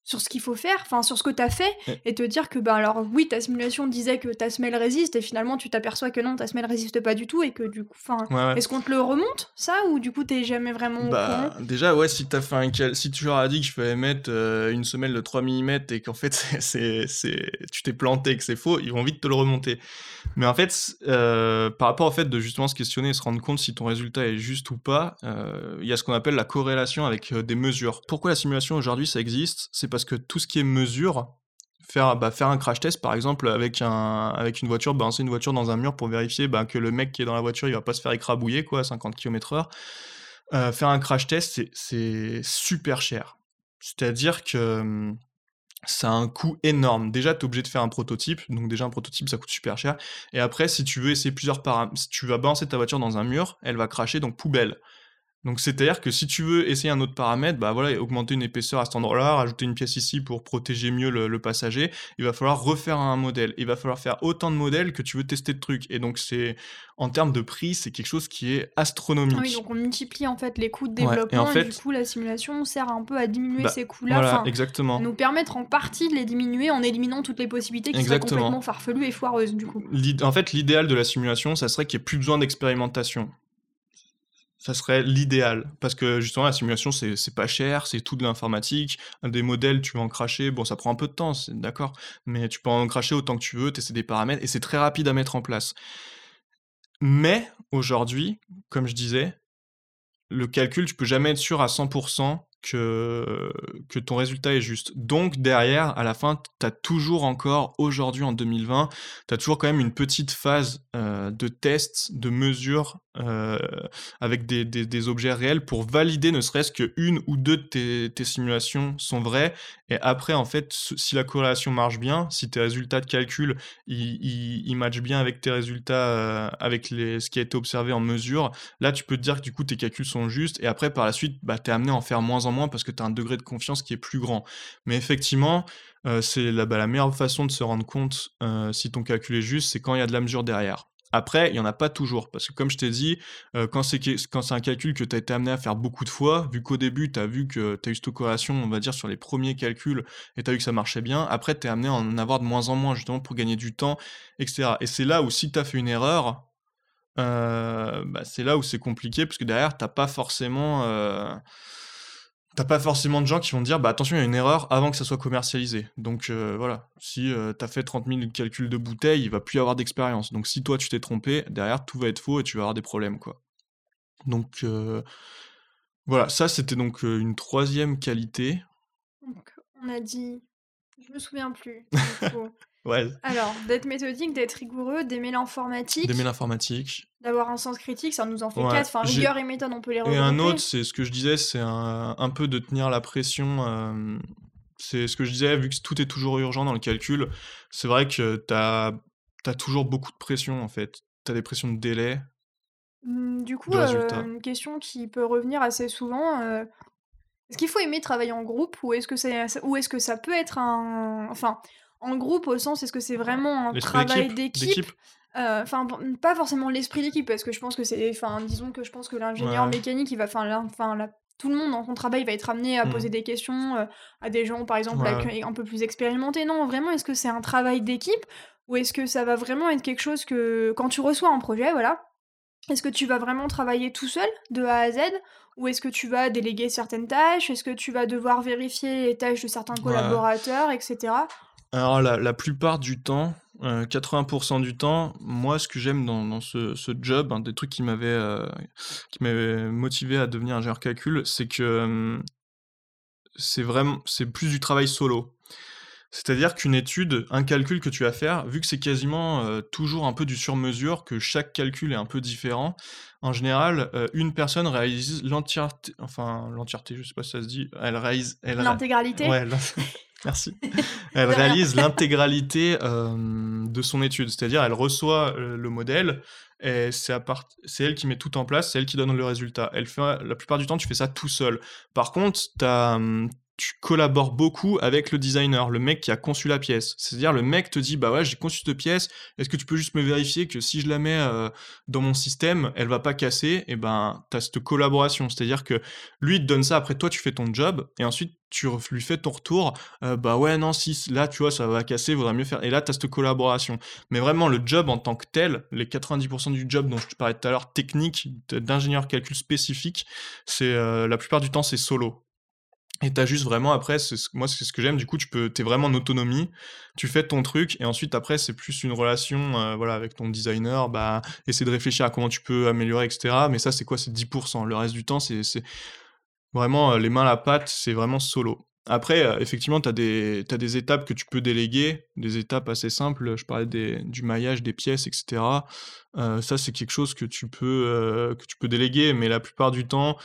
sur ce qu'il faut faire, enfin sur ce que tu as fait, Ouais. et te dire que, bah alors oui, ta simulation disait que ta semelle résiste, et finalement, tu t'aperçois que non, ta semelle résiste pas du tout, et que du coup, enfin, Ouais, ouais. est-ce qu'on te le remonte, ça, ou du coup, t'es jamais vraiment Bah, déjà, ouais, si t'as fait un cal- si tu leur as dit qu'il fallait mettre euh, une semelle de 3 mm et qu'en fait, c'est, tu t'es planté que c'est faux, ils vont vite te le remonter. Mais en fait, euh, par rapport au fait de justement se questionner et se rendre compte si ton résultat est juste ou pas, euh, il y a ce qu'on appelle la corrélation avec des mesures. Pourquoi la simulation aujourd'hui ça existe? C'est parce que tout ce qui est mesure, faire, bah, un crash test par exemple avec, un, avec une voiture, balancer une voiture dans un mur pour vérifier bah, que le mec qui est dans la voiture il va pas se faire écrabouiller quoi, à 50 km/h. Euh, faire un crash test, c'est- c'est super cher. C'est-à-dire que hum, ça a un coût énorme. Déjà, tu es obligé de faire un prototype. Donc, déjà, un prototype, ça coûte super cher. Et après, si tu veux essayer plusieurs paramètres, si tu vas balancer ta voiture dans un mur, elle va cracher, donc poubelle. Donc, c'est-à-dire que si tu veux essayer un autre paramètre, bah voilà, augmenter une épaisseur à cet endroit-là, rajouter une pièce ici pour protéger mieux le, le passager, il va falloir refaire un modèle. Il va falloir faire autant de modèles que tu veux tester de trucs. Et donc, c'est en termes de prix, c'est quelque chose qui est astronomique. Ah Oui, donc on multiplie en fait les coûts de Ouais, et développement en et, fait- du coup la simulation sert un peu à diminuer Bah, ces coûts-là, Voilà, exactement. nous permettre en partie de les diminuer en éliminant toutes les possibilités qui Exactement. seraient complètement farfelues et foireuses du coup. En fait, l'idéal de la simulation, ça serait qu'il n'y ait plus besoin d'expérimentation. Ça serait l'idéal. Parce que justement, la simulation, c'est pas cher, c'est tout de l'informatique. Des modèles, tu vas en cracher. Bon, ça prend un peu de temps, d'accord. Mais tu peux en cracher autant que tu veux, tester des paramètres, et c'est très rapide à mettre en place. Mais aujourd'hui, comme je disais, le calcul, tu peux jamais être sûr à 100% que, ton résultat est juste. Donc derrière, à la fin, tu as toujours encore, aujourd'hui en 2020, tu as toujours quand même une petite phase euh, de test, de mesure euh, avec des, des, objets réels pour valider ne serait-ce qu'une ou deux de tes, simulations sont vraies. Et après, en fait, si la corrélation marche bien, si tes résultats de calcul, ils, matchent bien avec tes résultats, euh, avec les, ce qui a été observé en mesure, là, tu peux te dire que du coup, tes calculs sont justes. Et après, par la suite, bah, tu es amené à en faire moins en moins parce que tu as un degré de confiance qui est plus grand. Mais effectivement, euh, c'est la, bah, la, meilleure façon de se rendre compte si ton calcul est juste, c'est quand il y a de la mesure derrière. Après, il n'y en a pas toujours, parce que comme je t'ai dit, euh, quand c'est un calcul que tu as été amené à faire beaucoup de fois, vu qu'au début, tu as vu que tu as eu cette corrélation, on va dire, sur les premiers calculs, et tu as vu que ça marchait bien, après, tu es amené à en avoir de moins en moins, justement, pour gagner du temps, etc. Et c'est là où, si tu as fait une erreur, euh, bah, c'est là où c'est compliqué, parce que derrière, tu pas forcément... Euh, T'as pas forcément de gens qui vont dire bah attention il y a une erreur avant que ça soit commercialisé. Donc euh, voilà, si euh, t'as fait 30 000 calculs de bouteilles, il va plus y avoir d'expérience. Donc si toi tu t'es trompé, derrière tout va être faux et tu vas avoir des problèmes quoi. Donc euh, voilà, ça c'était donc une troisième qualité. Donc on a dit, je me souviens plus. ouais. Alors d'être méthodique, d'être rigoureux, d'aimer l'informatique. D'aimer l'informatique. D'avoir un sens critique, ça nous en fait quatre. Enfin, rigueur et méthode, on peut les regrouper. Et un autre, c'est ce que je disais, c'est un, un, peu de tenir la pression. Euh, c'est ce que je disais, vu que tout est toujours urgent dans le calcul, c'est vrai que tu as, toujours beaucoup de pression, en fait. Tu as des pressions de délai. Mmh, du coup, euh, une question qui peut revenir assez souvent. Euh, est-ce qu'il faut aimer travailler en groupe ou est-ce que, ou est -ce que ça peut être un... Enfin, en groupe au sens, est-ce que c'est vraiment un travail d'équipe euh, enfin, pas forcément l'esprit d'équipe, parce que je pense que c'est. Enfin, disons que je pense que l'ingénieur mécanique, il va. Enfin, enfin tout le monde dans son travail va être amené à mmh. poser des questions euh, à des gens, par exemple, un peu plus expérimentés. Non, vraiment, est-ce que c'est un travail d'équipe ou est-ce que ça va vraiment être quelque chose que. Quand tu reçois un projet, voilà. Est-ce que tu vas vraiment travailler tout seul, de A à Z Ou est-ce que tu vas déléguer certaines tâches? Est-ce que tu vas devoir vérifier les tâches de certains collaborateurs, etc. Alors, la, la plupart du temps, 80% euh, du temps, moi, ce que j'aime dans, ce, job, un des trucs qui m'avait euh, qui m'avait motivé à devenir ingénieur calcul, c'est que c'est vraiment c'est plus du travail solo. C'est-à-dire qu'une étude, un calcul que tu vas faire, vu que c'est quasiment euh, toujours un peu du sur-mesure, que chaque calcul est un peu différent, en général, une personne réalise l'entièreté, enfin l'entièreté, je sais pas si ça se dit, elle réalise, l'intégralité? Ouais, Merci. Elle réalise l'intégralité de son étude, c'est-à-dire elle reçoit le modèle et c'est elle qui met tout en place, c'est elle qui donne le résultat. Elle fait la plupart du temps, tu fais ça tout seul. Par contre, tu as, tu collabores beaucoup avec le designer, le mec qui a conçu la pièce. C'est-à-dire, le mec te dit, bah ouais, j'ai conçu cette pièce, est-ce que tu peux juste me vérifier que si je la mets euh, dans mon système, elle va pas casser? Et ben, tu as cette collaboration. C'est-à-dire que lui, il te donne ça, après toi, tu fais ton job, et ensuite, tu lui fais ton retour, bah ouais, non, si là, tu vois, ça va casser, vaudrait mieux faire. Et là, tu as cette collaboration. Mais vraiment, le job en tant que tel, les 90% du job dont je te parlais tout à l'heure, technique, d'ingénieur calcul spécifique, c'est la plupart du temps, c'est solo. Et t'as juste vraiment après, moi c'est ce que j'aime, du coup tu peux, t'es vraiment en autonomie, tu fais ton truc et ensuite après c'est plus une relation voilà, avec ton designer, bah essayer de réfléchir à comment tu peux améliorer, etc. Mais ça c'est quoi C'est 10%. Le reste du temps c'est vraiment euh, les mains la pâte, c'est vraiment solo. Après, euh, effectivement, tu as des, des étapes que tu peux déléguer, des étapes assez simples. Je parlais des, du maillage des pièces, etc. ça, c'est quelque chose que tu, peux, que tu peux déléguer, mais la plupart du temps,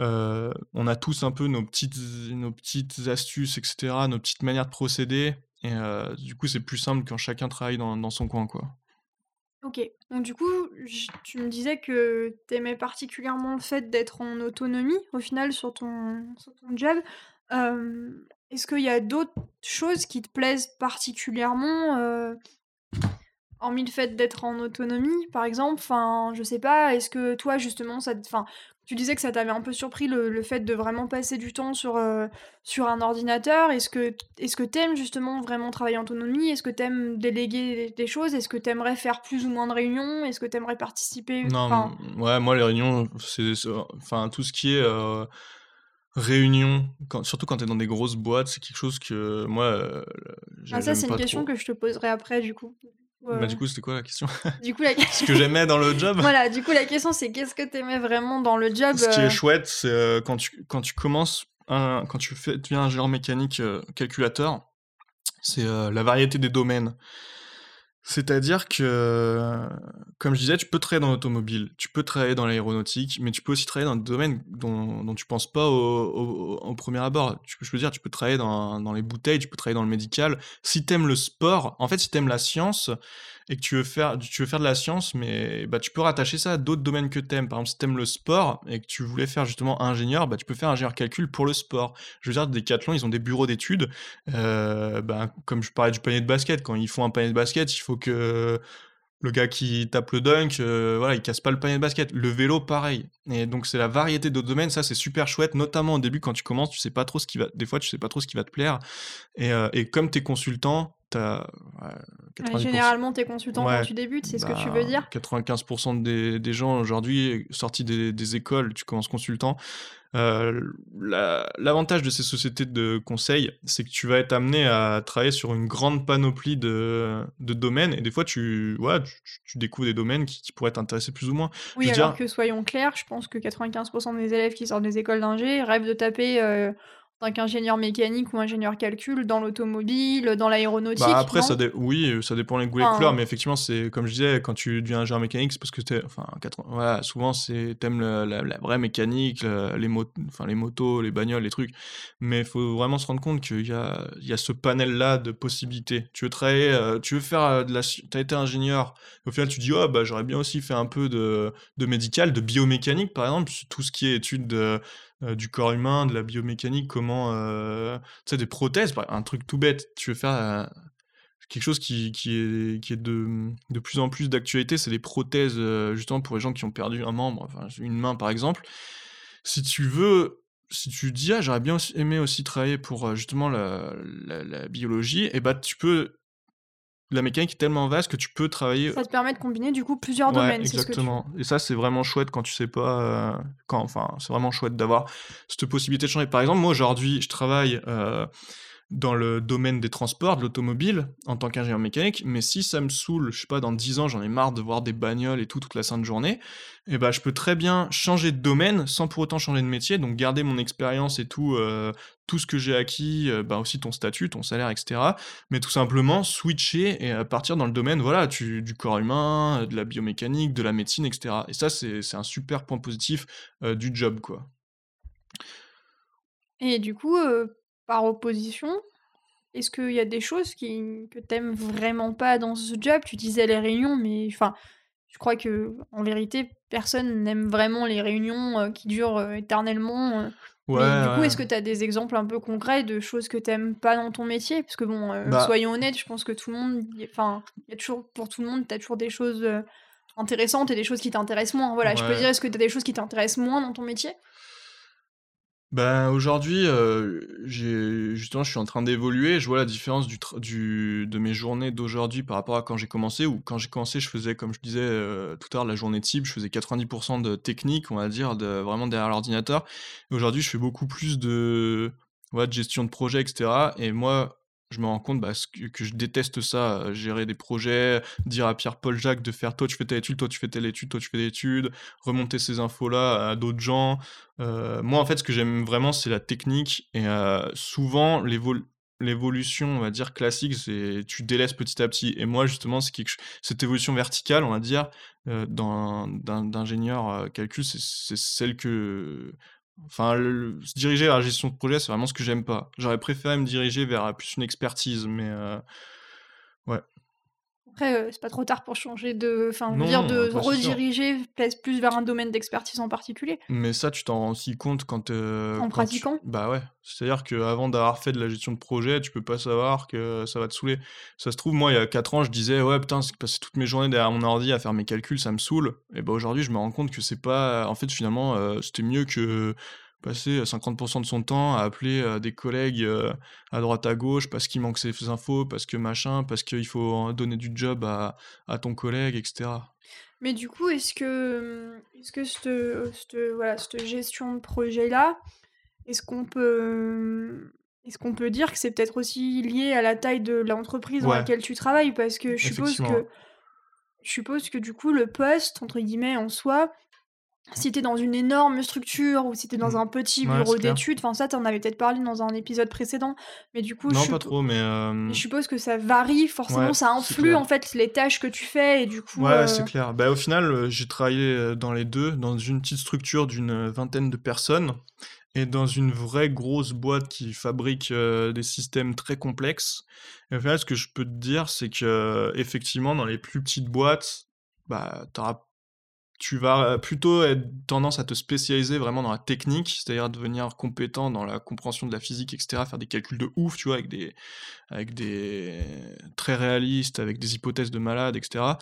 euh, on a tous un peu nos petites, nos petites astuces, etc., nos petites manières de procéder. Et euh, du coup, c'est plus simple quand chacun travaille dans, son coin, quoi. Ok. Donc du coup, tu me disais que tu aimais particulièrement le fait d'être en autonomie, au final, sur ton, job. Est-ce qu'il y a d'autres choses qui te plaisent particulièrement hormis le fait d'être en autonomie, par exemple, enfin, je sais pas, est-ce que toi, justement, ça enfin, tu disais que ça t'avait un peu surpris le, fait de vraiment passer du temps sur, euh, sur un ordinateur. Est-ce que est-ce que t'aimes justement vraiment travailler en autonomie? Est-ce que t'aimes déléguer des, choses? Est-ce que t'aimerais faire plus ou moins de réunions? Est-ce que t'aimerais participer? Non, ouais, moi les réunions, c'est enfin tout ce qui est euh, réunion, surtout quand t'es dans des grosses boîtes, c'est quelque chose que moi. Euh, ah ça c'est une question que je te poserai après du coup. Bah, du coup, c'était quoi la question? Du coup, la... Ce que j'aimais dans le job? Voilà, du coup, la question, c'est qu'est-ce que tu aimais vraiment dans le job Ce qui est euh? chouette, c'est euh, quand, tu, quand tu commences un quand tu fais deviens ingénieur mécanique, heu, calculateur, c'est, la variété des domaines. C'est-à-dire que, comme je disais, tu peux travailler dans l'automobile, tu peux travailler dans l'aéronautique, mais tu peux aussi travailler dans des domaines dont dont tu penses pas au au premier abord. Tu je veux dire, tu peux travailler dans dans les bouteilles, tu peux travailler dans le médical. Si tu aimes le sport en fait, si tu aimes la science et que tu veux faire tu veux faire de la science, mais bah, tu peux rattacher ça à d'autres domaines que tu aimes. Par exemple, si tu aimes le sport et que tu voulais faire justement ingénieur, bah, tu peux faire ingénieur calcul pour le sport. Je veux dire, Decathlon, ils ont des bureaux d'études, heu, ben, comme je parlais du panier de basket, quand ils font un panier de basket, il faut que le gars qui tape le dunk, heu, voilà, il casse pas le panier de basket. Le vélo, pareil et donc c'est la variété de domaines, ça, c'est super chouette, notamment au début quand tu commences, tu sais pas trop ce qui va des fois, tu sais pas trop ce qui va te plaire et heu et comme tu es consultant, as, ouais, Ouais, 90 généralement, tu es consultant quand ouais, tu débutes, c'est ce que tu veux bah, dire? 95 des des gens aujourd'hui sortis des des écoles, tu commences consultant. L'a l'avantage de ces sociétés de conseil, c'est que tu vas être amené à travailler sur une grande panoplie de de domaines et des fois tu ouais, tu découvres des domaines qui qui pourraient t'intéresser plus ou moins. Oui, veux alors dire que soyons clairs, je pense que 95% des élèves qui sortent des écoles d'ingé rêvent de taper, en tant qu'ingénieur mécanique ou ingénieur calcul dans l'automobile, dans Bah, l'aéronautique, après ça dé oui, ça dépend les goûts et les couleurs, Enfin mais effectivement, c'est comme je disais, quand tu deviens ingénieur mécanique, c'est parce que tu es enfin, voilà, souvent c'est tu aimes le la la vraie mécanique, les mot enfin les motos, les bagnoles, les trucs, mais il faut vraiment se rendre compte qu'il y a il y a ce panel-là de possibilités. Tu veux travailler, heu, tu veux faire, heu, de la sci tu as été ingénieur, au final tu dis: «Oh bah, j'aurais bien aussi fait un peu de de médical, de biomécanique», par exemple, tout ce qui est études de, heu, du corps humain, de la biomécanique, comment, heu, tu sais, des prothèses, un truc tout bête, tu veux faire, heu Quelque chose qui qui est qui est de, de plus en plus d'actualité, c'est les prothèses, justement pour les gens qui ont perdu un membre, une main par exemple. Si tu veux si tu dis: «Ah j'aurais bien aimé aussi travailler pour, justement la la la biologie» et bah, tu peux la mécanique est tellement vaste que tu peux travailler Ça te permet de combiner du coup plusieurs ouais, domaines, c'est ce que tu exactement et ça, c'est vraiment chouette quand tu sais pas, heu, quand enfin, c'est vraiment chouette d'avoir cette possibilité de changer. Par exemple, moi aujourd'hui, je travaille, heu dans le domaine des transports, de l'automobile, en tant qu'ingénieur mécanique, mais si ça me saoule, je sais pas, dans 10 ans, j'en ai marre de voir des bagnoles et tout toute la sainte journée, et ben je peux très bien changer de domaine sans pour autant changer de métier, donc garder mon expérience et tout, heu, tout ce que j'ai acquis, heu, bah, aussi ton statut, ton salaire et cetera, mais tout simplement switcher et heu, partir dans le domaine, voilà, du corps humain, de la biomécanique, de la médecine et cetera, et ça, c'est un super point positif, heu, du job, quoi. et du coup, par opposition, est-ce qu'il y a des choses qui que tu aimes vraiment pas dans ce job? Tu disais les réunions, mais enfin, je crois qu'en vérité, personne n'aime vraiment les réunions, heu, qui durent, heu, éternellement, Ouais, mais du coup, est-ce que tu as des exemples un peu concrets de choses que tu aimes pas dans ton métier? Parce que bon, bah soyons honnêtes, je pense que tout le monde y enfin, il y a toujours pour tout le monde, tu as toujours des choses, intéressantes et des choses qui t'intéressent moins. Voilà, je peux ouais. dire, est-ce que tu as des choses qui t'intéressent moins dans ton métier? Ben, aujourd'hui, j'ai justement, je suis en train d'évoluer. Je vois la différence de mes journées d'aujourd'hui par rapport à quand j'ai commencé, où quand j'ai commencé, je faisais, comme je disais, heu, tout à l'heure, la journée type, je faisais 90% de technique, on va dire, de vraiment derrière l'ordinateur. Aujourd'hui, je fais beaucoup plus de, de gestion de projet et cetera et moi, je me rends compte, bah, que je déteste ça, heu, gérer des projets, dire à Pierre-Paul Jacques de faire: «Toi, tu fais telle étude, toi, tu fais telle étude, toi, tu fais telle étude», remonter ces infos-là à d'autres gens. Heu, moi, en fait, ce que j'aime vraiment, c'est la technique et heu, souvent l'évol l'évolution, on va dire, classique, c'est tu délaisses petit à petit et moi, justement, c'est quelque cette évolution verticale, on va dire, d'ingénieur, calcul, c'est celle que enfin, se diriger vers la gestion de projet, c'est vraiment ce que j'aime pas. J'aurais préféré me diriger vers, plus une expertise, mais heu, ouais. Après, heu, c'est pas trop tard pour changer de enfin, dire de rediriger plus vers un domaine d'expertise en particulier, Mais ça, tu t'en rends aussi compte quand, heu, en quand tu pratiquant. bah, ouais, c'est-à-dire qu'avant d'avoir fait de la gestion de projet, tu peux pas savoir que ça va te saouler. Ça se trouve, moi, il y a 4 ans, je disais: «Ouais, putain, c'est passer toutes mes journées derrière mon ordi à faire mes calculs, ça me saoule» et bah, aujourd'hui, je me rends compte que c'est pas en fait, finalement, heu, c'était mieux que passer, 50% de son temps à appeler, heu, des collègues, heu, à droite à gauche parce qu'il manque ces infos, parce que machin, parce qu'il faut, donner du job à à ton collègue et cetera. Mais du coup, est-ce que, mmh, est-ce que cette, cette, voilà, cette gestion de projet-là, est-ce qu'on peut, mmh, est-ce qu'on peut dire que c'est peut-être aussi lié à la taille de l'entreprise dans laquelle tu travailles? Parce que je suppose que je suppose que du coup le poste, entre guillemets, en soi si tu es dans une énorme structure ou si tu es dans Mmh. un petit Ouais, bureau c'est clair. d'études, enfin ça, tu en avais peut-être parlé dans un épisode précédent, mais du coup, je Non, pas suppo trop, mais mais je hem, suppose que ça varie, ouais, forcément, ça c'est influe, clair. en fait, les tâches que tu fais et du coup, Ouais, c'est heu clair. Bah, au final, heu, j'ai travaillé, dans les 2, dans une petite structure d'une, vingtaine de personnes et dans une vraie grosse boîte qui fabrique, des systèmes très complexes et au final, ce que je peux te dire, c'est qu'effectivement, dans les plus petites boîtes, bah, tu auras tu vas plutôt être tendance à te spécialiser vraiment dans la technique, c'est-à-dire devenir compétent dans la compréhension de la physique et cetera, faire des calculs de ouf, tu vois? Avec des avec des très réalistes, avec des hypothèses de malade et cetera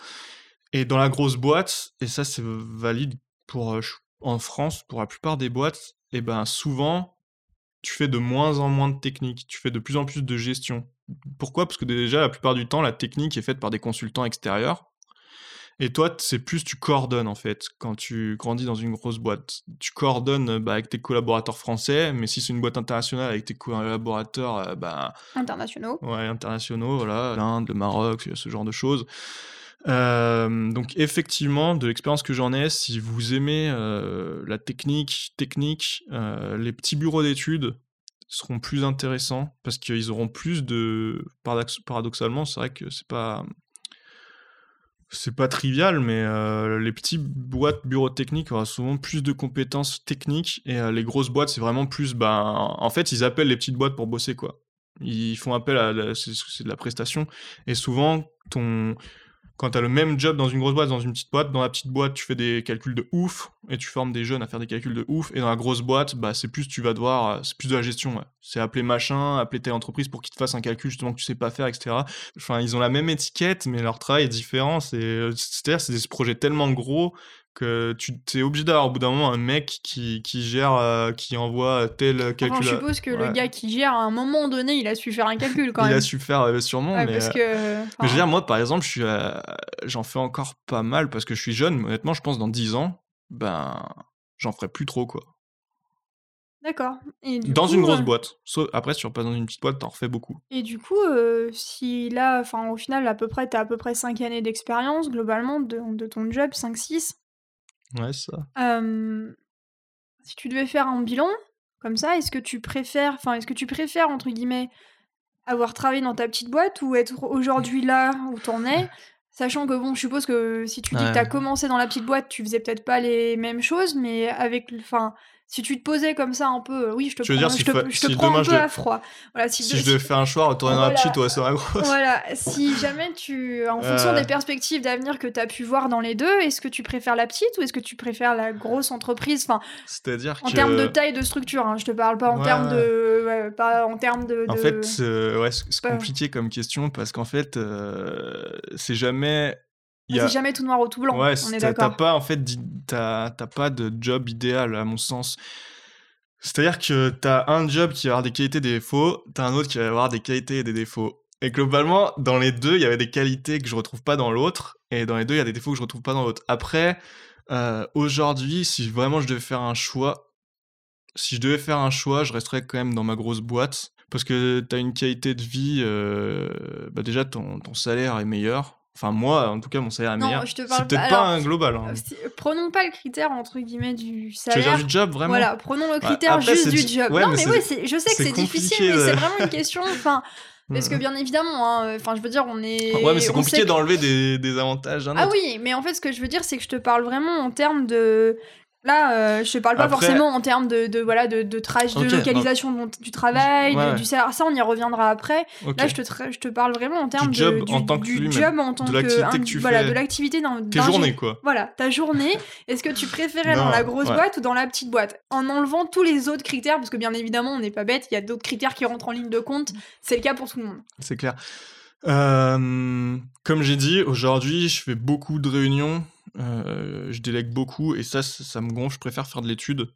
et dans la grosse boîte et ça c'est valide pour, heu, ch en France, pour la plupart des boîtes et ben, souvent, tu fais de moins en moins de technique, tu fais de plus en plus de gestion. Pourquoi? Parce que déjà, la plupart du temps, la technique est faite par des consultants extérieurs et toi, c'est plus tu coordonnes, en fait, quand tu grandis dans une grosse boîte. Tu coordonnes, bah, avec tes collaborateurs français, mais si c'est une boîte internationale avec tes collaborateurs, heu, bah, internationaux. ouais, internationaux, voilà, l'Inde, le Maroc, ce genre de choses. Donc effectivement, de l'expérience que j'en ai, si vous aimez, heu, la technique technique, heu, les petits bureaux d'études seront plus intéressants parce qu'ils auront plus de paradox paradoxalement, c'est vrai que c'est pas c'est pas trivial, mais heu, les petits boîtes bureaux techniques aura souvent plus de compétences techniques et heu, les grosses boîtes, c'est vraiment plus, ben, en fait, ils appellent les petites boîtes pour bosser, quoi. Ils font appel à c'est de la prestation et souvent ton quand tu as le même job dans une grosse boîte, dans une petite boîte, dans la petite boîte, tu fais des calculs de ouf et tu formes des jeunes à faire des calculs de ouf et dans la grosse boîte, bah, c'est plus tu vas devoir, heu, c'est plus de la gestion. C'est appeler machin, appeler telle entreprise pour qu'il te fasse un calcul justement que tu sais pas faire et cetera. Enfin, ils ont la même étiquette, mais leur travail est différent. Heu, c'est-à-dire, c'est des projets tellement gros que tu tu es obligé d'avoir au bout d'un moment un mec qui qui gère, heu, qui envoie tel Enfin, calcul je suppose que le gars qui gère, à un moment donné, il a su faire un calcul quand Il a même. su faire, heu, sûrement, Ouais, mais parce mais je veux dire, moi, par exemple, je j'en fais encore pas mal parce que je suis jeune, mais honnêtement, je pense dans 10 ans, ben, j'en ferai plus trop, quoi. D'accord Dans une grosse boîte. Après, si tu repasses dans une petite boîte, tu en refais beaucoup. et du coup, si là, enfin, au final, à peu près, tu as à peu près 5 années d'expérience globalement de de ton job, 5-6. Ouais, ça. Si tu devais faire un bilan, comme ça, est-ce que tu préfères enfin, est-ce que tu préfères, entre guillemets, avoir travaillé dans ta petite boîte ou être aujourd'hui là où tu en es? Sachant que bon, je suppose que si tu dis que tu as Ouais. commencé dans la petite boîte, tu faisais peut-être pas les mêmes choses, mais avec enfin, si tu te posais comme ça un peu, heu, oui, je te veux dire prends je te fa je te si prends un peu à froid. Voilà, si de je devais faire un choix, retourner dans la voilà, petite ou rester dans la grosse? voilà, si jamais tu en fonction Heu, des perspectives d'avenir que tu as pu voir dans les 2, est-ce que tu préfères la petite ou est-ce que tu préfères la grosse entreprise? Enfin, c'est-à-dire en termes de taille de structure, hein, je te parle pas en ouais, termes de ouais, pas en termes de En de fait, ouais, c'est compliqué comme question parce qu'en fait, c'est jamais il y c'est a jamais tout noir ou tout blanc, ouais, on est d'accord? pas en fait d'i tu as tu as pas de job idéal à mon sens. C'est-à-dire que tu as un job qui va avoir des qualités et des défauts, tu as un autre qui va avoir des qualités et des défauts et globalement, dans les 2, il y avait des qualités que je retrouve pas dans l'autre et dans les 2, il y a des défauts que je retrouve pas dans l'autre. Après, heu, aujourd'hui, si vraiment je devais faire un choix si je devais faire un choix, je resterais quand même dans ma grosse boîte parce que tu as une qualité de vie, heu, bah, déjà ton ton salaire est meilleur. Enfin moi, en tout cas, mon salaire est Non, meilleur. je te C'est parle peut-être pas alors, un global, hein. prenons pas le critère entre guillemets du Tu veux dire salaire. du job vraiment? Voilà, prenons le critère après juste du job. ouais, Non, mais c'est je sais que c'est difficile, mais c'est vraiment une question, enfin, parce que bien évidemment, hein, enfin, je veux dire, on Ouais, mais est c'est compliqué que d'enlever des des avantages un ah oui, mais en fait, ce que je veux dire, c'est que je te parle vraiment en termes de là, heu, je te parle pas Après forcément en termes de de voilà, de de de non, localisation du travail, ouais, de du salaire, ça on y reviendra après. Là, je te je te parle vraiment en Du termes de job en du tant que du lui-même, job en de tant que l'activité ind que tu voilà, de l'activité d'in tes journées, quoi. voilà, ta journée. Est-ce que tu préférais dans la grosse ouais. boîte ou dans la petite boîte? En enlevant tous les autres critères, parce que bien évidemment, on n'est pas bête, il y a d'autres critères qui rentrent en ligne de compte. C'est le cas pour tout le monde. C'est clair. Hem, comme j'ai dit, aujourd'hui, je fais beaucoup de réunions, heu, je délègue beaucoup et ça, ça me gonfle, je préfère faire de l'étude.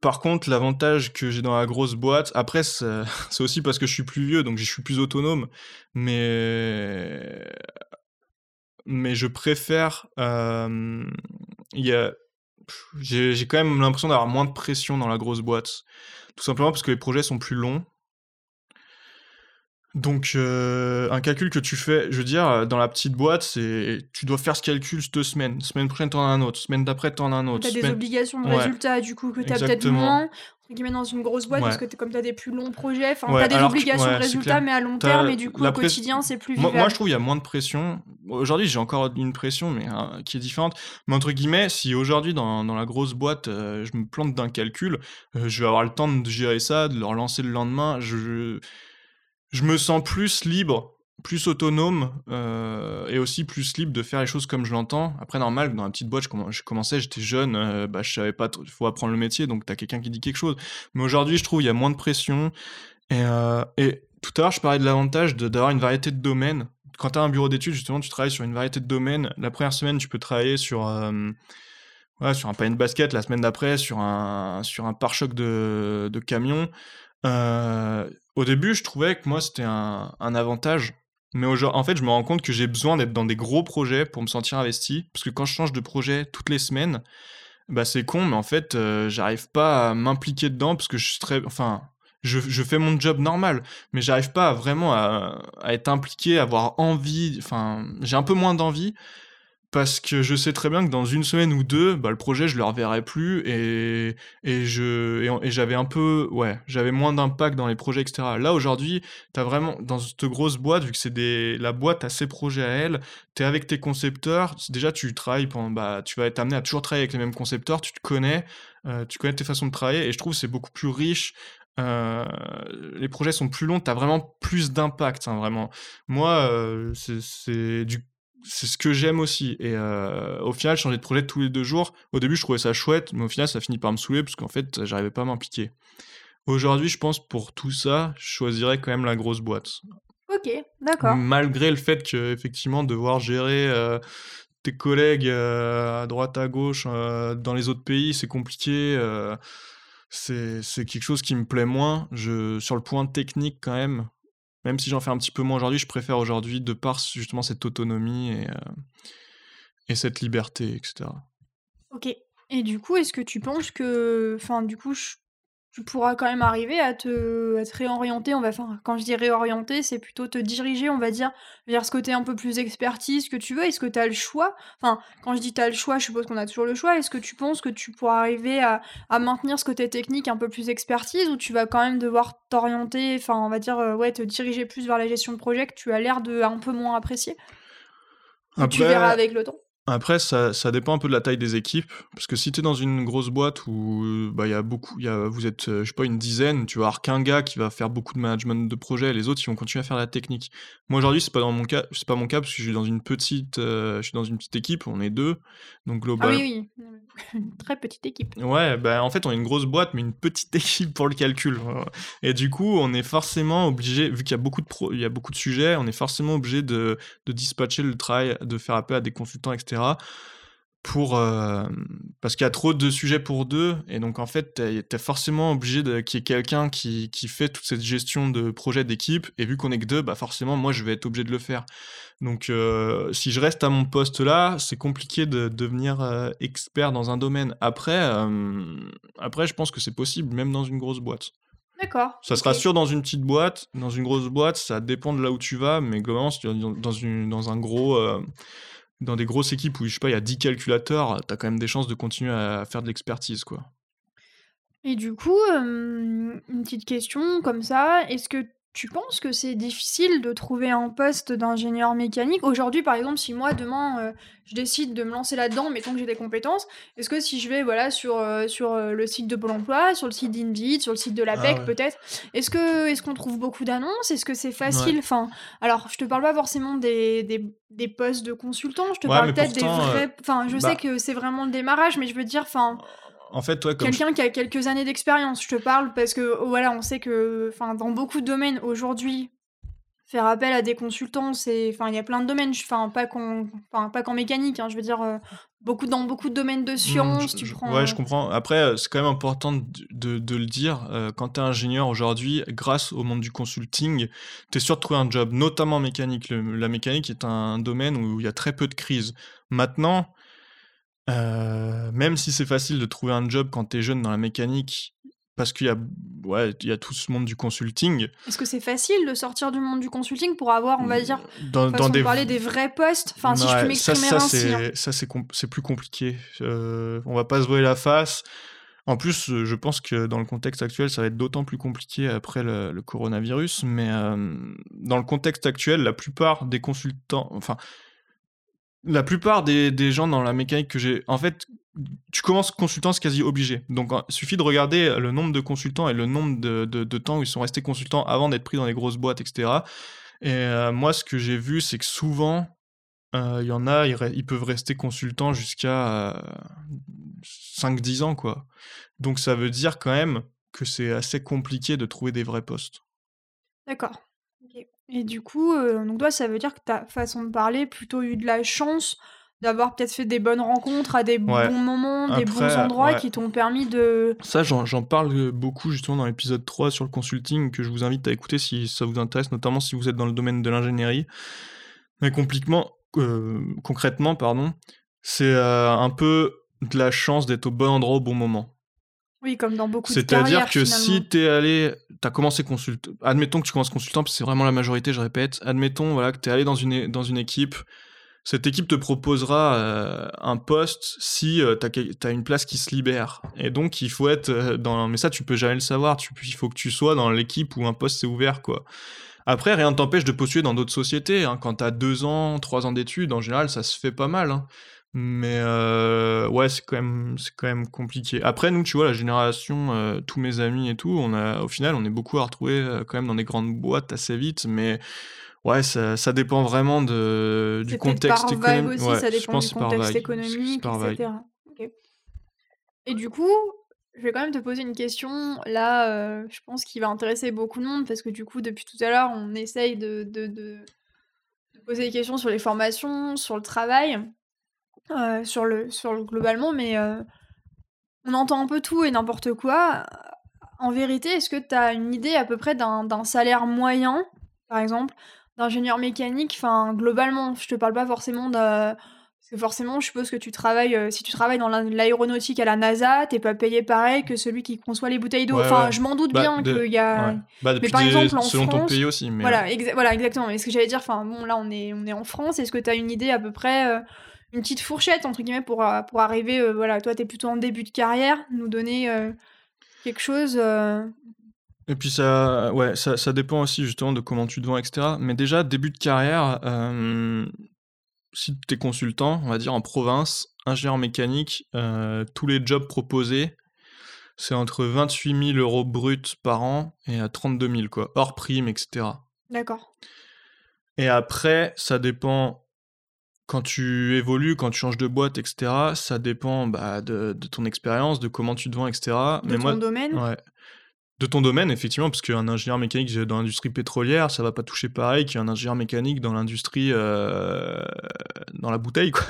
Par contre, l'avantage que j'ai dans la grosse boîte après c'est aussi parce que je suis plus vieux, donc je suis plus autonome, mais mais je préfère, j'ai j'ai quand même l'impression d'avoir moins de pression dans la grosse boîte. Tout simplement parce que les projets sont plus longs Donc, heu, un calcul que tu fais, je veux dire, dans la petite boîte, c'est tu dois faire ce calcul cette semaine. Semaine prochaine, tu en as un autre. Semaine d'après, tu en as un autre. Tu as des Semaine obligations de ouais, résultat du coup que tu as peut-être moins, entre guillemets «dans une grosse boîte» parce que tu comme tu as des plus longs projets, enfin, tu Ouais, as des alors obligations de ouais, c'est résultat clair. mais à long Tu terme et du coup au press quotidien c'est plus moi moi je trouve il y a moins de pression. Aujourd'hui, j'ai encore une pression mais heu, qui est différente. Mais entre guillemets, si aujourd'hui dans dans la grosse boîte, heu, je me plante d'un calcul, je vais avoir le temps de gérer ça, de le relancer le lendemain. Je je me sens plus libre, plus autonome, heu et aussi plus libre de faire les choses comme je l'entends. Après normal, dans la petite boîte, je commen je commençais, j'étais jeune, heu, bah, je savais pas il faut apprendre le métier donc tu as quelqu'un qui dit quelque chose. Mais aujourd'hui, je trouve il y a moins de pression et et tout à l'heure, je parlais de l'avantage d'avoir une variété de domaines. Quand tu as un bureau d'études, justement, tu travailles sur une variété de domaines. La 1re semaine, tu peux travailler sur, ouais, sur un panier de basket, la semaine d'après sur un sur un pare-choc de camion. Au début, je trouvais que moi, c'était un avantage, mais en fait, je me rends compte que j'ai besoin d'être dans des gros projets pour me sentir investi. Parce que quand je change de projet toutes les semaines, bah, c'est con, mais en fait, heu, j'arrive pas à m'impliquer dedans parce que je je fais mon job normal, mais j'arrive pas vraiment à être impliqué, à avoir envie, j'ai un peu moins d'envie parce que je sais très bien que dans 1 semaine ou 2, bah, le projet, je le reverrai plus et et je et j'avais un peu ouais, j'avais moins d'impact dans les projets et cetera. Là, aujourd'hui, tu as vraiment dans cette grosse boîte, vu que c'est des la boîte a ses projets à elle, tu es avec tes concepteurs, déjà tu travailles pendant bah, tu vas être amené à toujours travailler avec les mêmes concepteurs, tu te connais, heu, tu connais tes façons de travailler et je trouve c'est beaucoup plus riche. Heu, les projets sont plus longs, tu as vraiment plus d'impact, hein, vraiment. Moi, c'est c'est du c'est ce que j'aime aussi et heu, au final, changer de projet tous les 2 jours, au début, je trouvais ça chouette, mais au final, ça finit par me saouler parce qu'en fait, j'arrivais pas à m'impliquer. Aujourd'hui, je pense pour tout ça, je choisirais quand même la grosse boîte. OK, d'accord. Malgré le fait qu'effectivement devoir gérer, heu, tes collègues, heu, à droite, à gauche, dans les autres pays, c'est compliqué, c'est quelque chose qui me plaît moins. Je sur le point technique quand même, même si j'en fais un petit peu moins aujourd'hui, je préfère aujourd'hui de par justement cette autonomie et heu et cette liberté et cetera. OK et du coup, est-ce que tu penses que enfin, du coup, tu pourras quand même arriver à te à te réorienter, on va enfin, quand je dis réorienter, c'est plutôt te diriger, on va dire, vers ce côté un peu plus expertise que tu veux? Est-ce que tu as le choix? Enfin, quand je dis: «Tu as le choix», je suppose qu'on a toujours le choix. Est-ce que tu penses que tu pourras arriver à à maintenir ce côté technique un peu plus expertise ou tu vas quand même devoir t'orienter, enfin, on va dire, heu, ouais, te diriger plus vers la gestion de projet que tu as l'air de un peu moins apprécier? Tu verras avec le temps? Après ça ça dépend un peu de la taille des équipes, parce que si tu es dans une grosse boîte où, bah, il y a beaucoup y a vous êtes, heu, je sais pas, une dizaine, tu vas avoir qu'1 gars qui va faire beaucoup de management de projet, les autres, ils vont continuer à faire la technique. Moi, aujourd'hui, c'est pas dans mon cas c'est pas mon cas parce que je suis dans une petite, heu, je suis dans une petite équipe, on est 2, donc Ah oui, global oui, une très petite équipe. Ouais, bah, en fait, on est une grosse boîte, mais une petite équipe pour le calcul, et du coup, on est forcément obligé, vu qu'il y a beaucoup de pro il y a beaucoup de sujets, on est forcément obligé de de dispatcher le travail, de faire appel à des consultants et pour, hem, parce qu'il y a trop de sujets pour 2 et donc en fait, tu es forcément obligé qu'il y ait quelqu'un qui qui fait toute cette gestion de projet d'équipe et vu qu'on est que 2, bah, forcément, moi, je vais être obligé de le faire. Donc heu, si je reste à mon poste là, c'est compliqué de devenir, heu, expert dans un domaine. Après, après je pense que c'est possible, même dans une grosse boîte. D'accord, Ça sera sûr dans une petite boîte, dans une grosse boîte, ça dépend de là où tu vas, mais globalement, si tu dans une dans un gros, dans des grosses équipes où, je sais pas, il y a 10 calculateurs, tu as quand même des chances de continuer à faire de l'expertise, quoi. Et du coup, une petite question comme ça, est-ce que tu penses que c'est difficile de trouver un poste d'ingénieur mécanique? Aujourd'hui, par exemple, si moi demain, heu, je décide de me lancer là-dedans, mettons que j'ai des compétences, est-ce que si je vais, voilà, sur, heu, sur, heu, le site de Pôle emploi, sur le site d'Indeed, sur le site de Ah l'APEC ouais. peut-être, est-ce que est-ce qu'on trouve beaucoup d'annonces? Est-ce que c'est facile? Enfin, alors je te parle pas forcément des des des postes de consultants, je te Ouais, parle mais peut-être des pourtant, vrais enfin, je sais bah que c'est vraiment le démarrage, mais je veux dire, enfin En fait, comme je quelqu'un qui a quelques années d'expérience, je te parle parce que, voilà, on sait que, enfin, dans beaucoup de domaines aujourd'hui, faire appel à des consultants, c'est enfin, il y a plein de domaines, enfin, pas qu'on enfin, pas qu'en mécanique, hein, je veux dire, heu, beaucoup dans beaucoup de domaines de Mmh, je sciences, tu je ouais, je prends comprends. Après, heu, c'est quand même important de de le dire, quand tu es ingénieur aujourd'hui, grâce au monde du consulting, tu es sûr de trouver un job, notamment mécanique. Le la mécanique est un domaine où il y a très peu de crises. Maintenant, heu, même si c'est facile de trouver un job quand tu es jeune dans la mécanique, parce qu'il y a ouais, il y a tout ce monde du consulting. Est-ce que c'est facile de sortir du monde du consulting pour avoir, on va dire, Dans, des parler, des vrais postes? Enfin, si je peux ça m'exprimer ça ainsi, hein. c'est ça c'est com plus compliqué. Heu, on va pas se voiler la face. En plus, heu, je pense que dans le contexte actuel, ça va être d'autant plus compliqué après le le coronavirus, mais hem, dans le contexte actuel, la plupart des consultants enfin la plupart des gens dans la mécanique que j'ai en fait, tu commences consultant, c'est quasi obligé. Donc il suffit de regarder, le nombre de consultants et le nombre de temps où ils sont restés consultants avant d'être pris dans les grosses boîtes et cetera et heu, moi, ce que j'ai vu, c'est que souvent, heu, il y en a, ils peuvent rester consultants jusqu'à, heu, 5-10 ans, quoi. Donc ça veut dire quand même que c'est assez compliqué de trouver des vrais postes. D'accord. Et du coup, heu, donc toi, ça veut dire que ta façon de parler, plutôt eu de la chance d'avoir peut-être fait des bonnes rencontres à des Ouais. bons moments, des bons Après endroits ouais. qui t'ont permis de Ça, j'en j'en parle, heu, beaucoup justement dans l'épisode 3 sur le consulting que je vous invite à écouter si ça vous intéresse, notamment si vous êtes dans le domaine de l'ingénierie. Mais compliquement heu, concrètement, pardon, c'est, heu, un peu de la chance d'être au bon endroit au bon moment. Oui, comme dans beaucoup de C'est-à-dire carrières, que finalement. si tu es allé tu as commencé consult admettons que tu commences consultant, que c'est vraiment la majorité, je répète. Admettons, voilà, que tu es allé dans une dans une équipe. Cette équipe te proposera, heu, un poste si, heu, tu as une place qui se libère et donc il faut être, heu, dans mais ça, tu peux jamais le savoir. Tu il faut que tu sois dans l'équipe où un poste s'est ouvert, quoi. Après, rien ne t'empêche de postuler dans d'autres sociétés, hein. Quand tu as 2 ans, 3 ans d'études, en général, ça se fait pas mal, hein. Mais heu, ouais, c'est quand même c'est quand même compliqué. Après, nous, tu vois, la génération, heu, tous mes amis et tout, on a au final, on est beaucoup à retrouver, heu, quand même dans des grandes boîtes assez vite, mais ouais, ça ça dépend vraiment de du contexte économique aussi, ouais, ça je dépend pense du contexte économique et par vague. cetera. OK et du coup, je vais quand même te poser une question là, je pense qui va intéresser beaucoup de monde parce que du coup, depuis tout à l'heure, on essaye de de de poser des questions sur les formations, sur le travail, sur le sur le globalement, mais on entend un peu tout et n'importe quoi. En vérité, est-ce que tu as une idée à peu près d'un salaire moyen, par exemple, d'ingénieur mécanique? Enfin, globalement, je te parle pas forcément de parce que forcément, je suppose que tu travailles, si tu travailles dans l'aéronautique à la NASA, tu es pas payé pareil que celui qui conçoit les bouteilles d'eau. Ouais, Enfin, ouais. je m'en doute Bah, bien qu'il y a ouais. Bah, mais par des exemple en selon ton pays France aussi, mais voilà, exa voilà, exactement mais ce que j'allais dire, enfin bon, là, on est on est en France. Est-ce que tu as une idée à peu près, une «petite fourchette» entre guillemets pour, heu, pour arriver, heu, voilà, toi, tu es plutôt en début de carrière, nous donner, heu, quelque chose, Et puis ça ouais, ça ça dépend aussi justement de comment tu te vends et cetera. Mais déjà, début de carrière, si tu es consultant, on va dire en province, ingénieur mécanique, tous les jobs proposés, c'est entre 28 000 € bruts par an et heu, 32 000 quoi, hors prime et cetera. D'accord. Et après, ça dépend quand tu évolues, quand tu changes de boîte et cetera, ça dépend, bah, de de ton expérience, de comment tu te vends et cetera. De Mais ton moi domaine? ouais. De ton domaine, effectivement, parce qu'un ingénieur mécanique, dans l'industrie pétrolière, ça va pas toucher pareil qu'un ingénieur mécanique dans l'industrie, heu, dans la bouteille, quoi.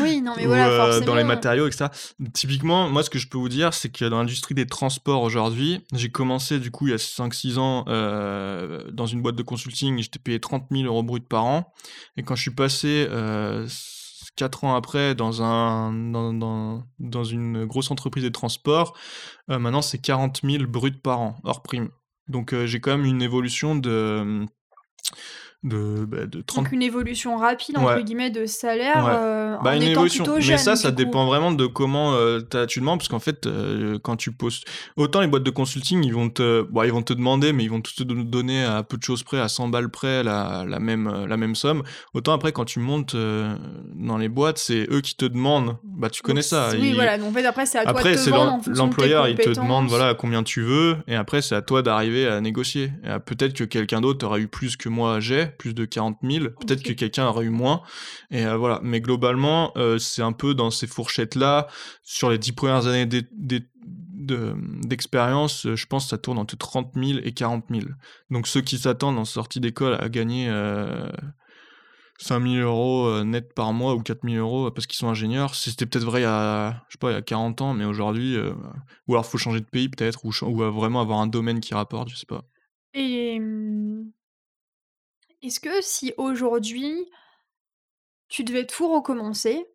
Oui, non, mais ou voilà, heu, dans les forcément. matériaux et cetera. Typiquement, moi, ce que je peux vous dire, c'est que dans l'industrie des transports aujourd'hui, j'ai commencé du coup il y a 5-6 ans, heu, dans une boîte de consulting, j'étais payé 30 000 € bruts par an. Et quand je suis passé, heu, 4 ans après dans un dans dans dans une grosse entreprise de transport, heu, maintenant c'est 40 000 bruts par an, hors prime. Donc heu, j'ai quand même une évolution de, de, bah, de Donc 30 une «évolution rapide» entre ouais. guillemets de salaire, Ouais. heu, Bah, en une étant évolution, plutôt mais ça, jeune, ça coup? dépend vraiment de comment, tu as tu demandes parce qu'en fait, heu, quand tu poses autant les boîtes de consulting, ils vont te bon, ils vont te demander, mais ils vont te don donner à peu de choses près, à 100 balles près la la même, heu, la même somme. Autant après quand tu montes, heu, dans les boîtes, c'est eux qui te demandent, bah, tu connais ça, oui, ils voilà, donc en fait, après, c'est à toi de te vendre l'employeur, il te demande, voilà, combien tu veux et après c'est à toi d'arriver à négocier à peut-être que quelqu'un d'autre aura eu plus que moi j'ai, plus de 40 000, peut-être que quelqu'un aura eu moins et heu, voilà. Mais globalement, heu, c'est un peu dans ces fourchettes-là. Sur les 10 premières années d'expérience, heu, je pense ça tourne entre 30 000 et 40 000. Donc ceux qui s'attendent en sortie d'école à gagner, heu, 5 000 €, heu, net par mois ou 4 000 € parce qu'ils sont ingénieurs, c'était peut-être vrai il y a, je sais pas, il y a 40 ans, mais aujourd'hui, ou alors faut changer de pays peut-être ou ou vraiment avoir un domaine qui rapporte, je sais pas. Et est-ce que si aujourd'hui tu devais tout recommencer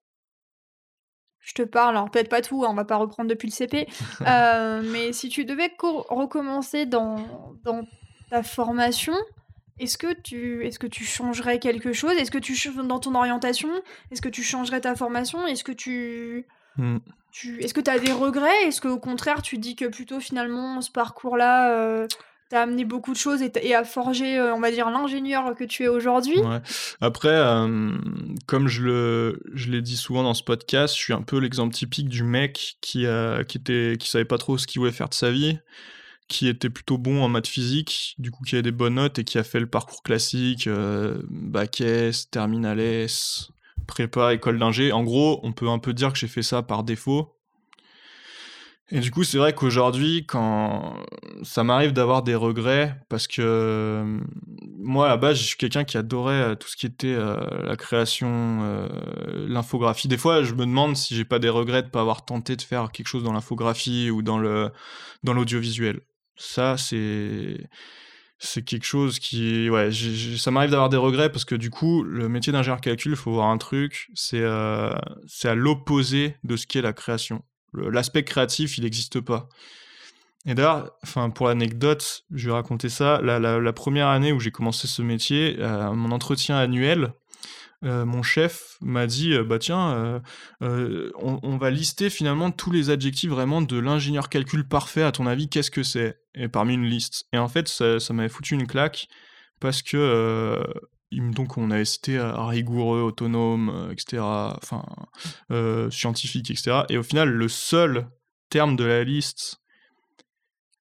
je te parle, alors peut-être pas tout, hein, on va pas reprendre depuis le CP, heu, mais si tu devais co recommencer dans dans ta formation, est-ce que tu est-ce que tu changerais quelque chose? Est-ce que tu dans ton orientation? Est-ce que tu changerais ta formation? Est-ce que tu Mmh. tu est-ce que tu as des regrets? Est-ce qu'au contraire tu dis que plutôt finalement ce parcours-là, heu, t'a amené beaucoup de choses et et a forgé, heu, on va dire l'ingénieur que tu es aujourd'hui? Après, comme je le je l'ai dit souvent dans ce podcast, je suis un peu l'exemple typique du mec qui, heu, qui était qui savait pas trop ce qu'il voulait faire de sa vie, qui était plutôt bon en maths physique, du coup qui avait des bonnes notes et qui a fait le parcours classique, heu, bac S, terminale S, prépa, école d'ingé. En gros, on peut un peu dire que j'ai fait ça par défaut. Et du coup, c'est vrai qu'aujourd'hui, quand ça m'arrive d'avoir des regrets parce que, hem, moi, à la base, je suis quelqu'un qui adorait, heu, tout ce qui était, heu, la création, l'infographie. Des fois, je me demande si j'ai pas des regrets de pas avoir tenté de faire quelque chose dans l'infographie ou dans le dans l'audiovisuel. Ça, c'est c'est quelque chose qui ouais, ça m'arrive d'avoir des regrets parce que du coup, le métier d'ingénieur calcul, il faut voir un truc, c'est, c'est à l'opposé de ce qu'est la création. L'aspect créatif, il n'existe pas. Et d'ailleurs, enfin, pour l'anecdote, je vais raconter ça. La la 1 année où j'ai commencé ce métier, heu, à mon entretien annuel, heu, mon chef m'a dit, heu: «Bah tiens, heu, on va lister finalement tous les adjectifs vraiment de l'ingénieur calcul parfait. À ton avis, qu'est-ce que c'est?» et parmi une liste et en fait, ça ça m'avait foutu une claque parce que, donc on cité, heu, rigoureux, autonome, heu, et cetera, enfin, heu, scientifique et cetera et au final, le seul terme de la liste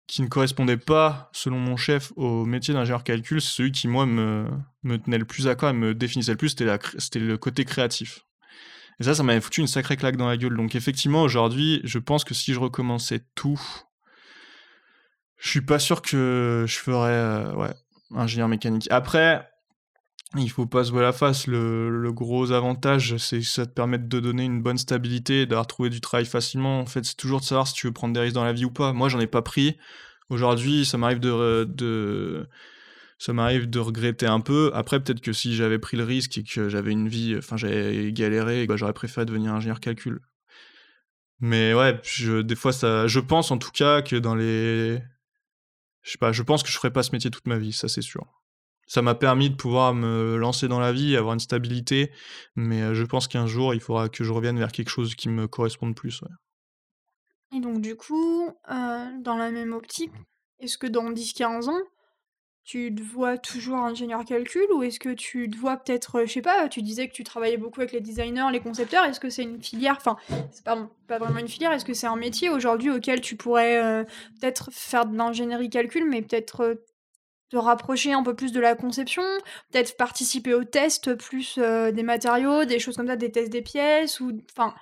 qui ne correspondait pas, selon mon chef, au métier d'ingénieur calcul, c'est celui qui, moi, me tenait le plus à cœur et me définissait le plus, c'était le côté créatif. Et ça, ça m'avait foutu une sacrée claque dans la gueule. Donc effectivement, aujourd'hui, je pense que si je recommençais tout, je suis pas sûr que je ferais, ouais, ingénieur mécanique. Après, il faut pas se voiler la face. Le le gros avantage, c'est que ça te permet de donner une bonne stabilité, d'avoir trouvé du travail facilement. En fait, c'est toujours de savoir si tu veux prendre des risques dans la vie ou pas. Moi, j'en ai pas pris. Aujourd'hui, ça m'arrive de de ça m'arrive de regretter un peu. Après, peut-être que si j'avais pris le risque et que j'avais une vie, enfin, j'avais galéré, bah, j'aurais préféré devenir ingénieur calcul. Mais ouais, je des fois ça je pense en tout cas que dans les je sais pas, je pense que je ferai pas ce métier toute ma vie, ça c'est sûr. Ça m'a permis de pouvoir me lancer dans la vie, avoir une stabilité, mais heu, je pense qu'un jour, il faudra que je revienne vers quelque chose qui me corresponde plus. Et donc du coup, heu, dans la même optique, est-ce que dans 10-15 ans, tu te vois toujours ingénieur calcul? Ou est-ce que tu te vois peut-être, heu, je sais pas, tu disais que tu travaillais beaucoup avec les designers, les concepteurs, est-ce que c'est une filière enfin, c'est pardon, pas vraiment une filière, est-ce que c'est un métier aujourd'hui auquel tu pourrais, peut-être faire de l'ingénierie calcul, mais peut-être, te rapprocher un peu plus de la conception? Peut-être participer aux tests plus, heu, des matériaux, des choses comme ça, des tests des pièces ou enfin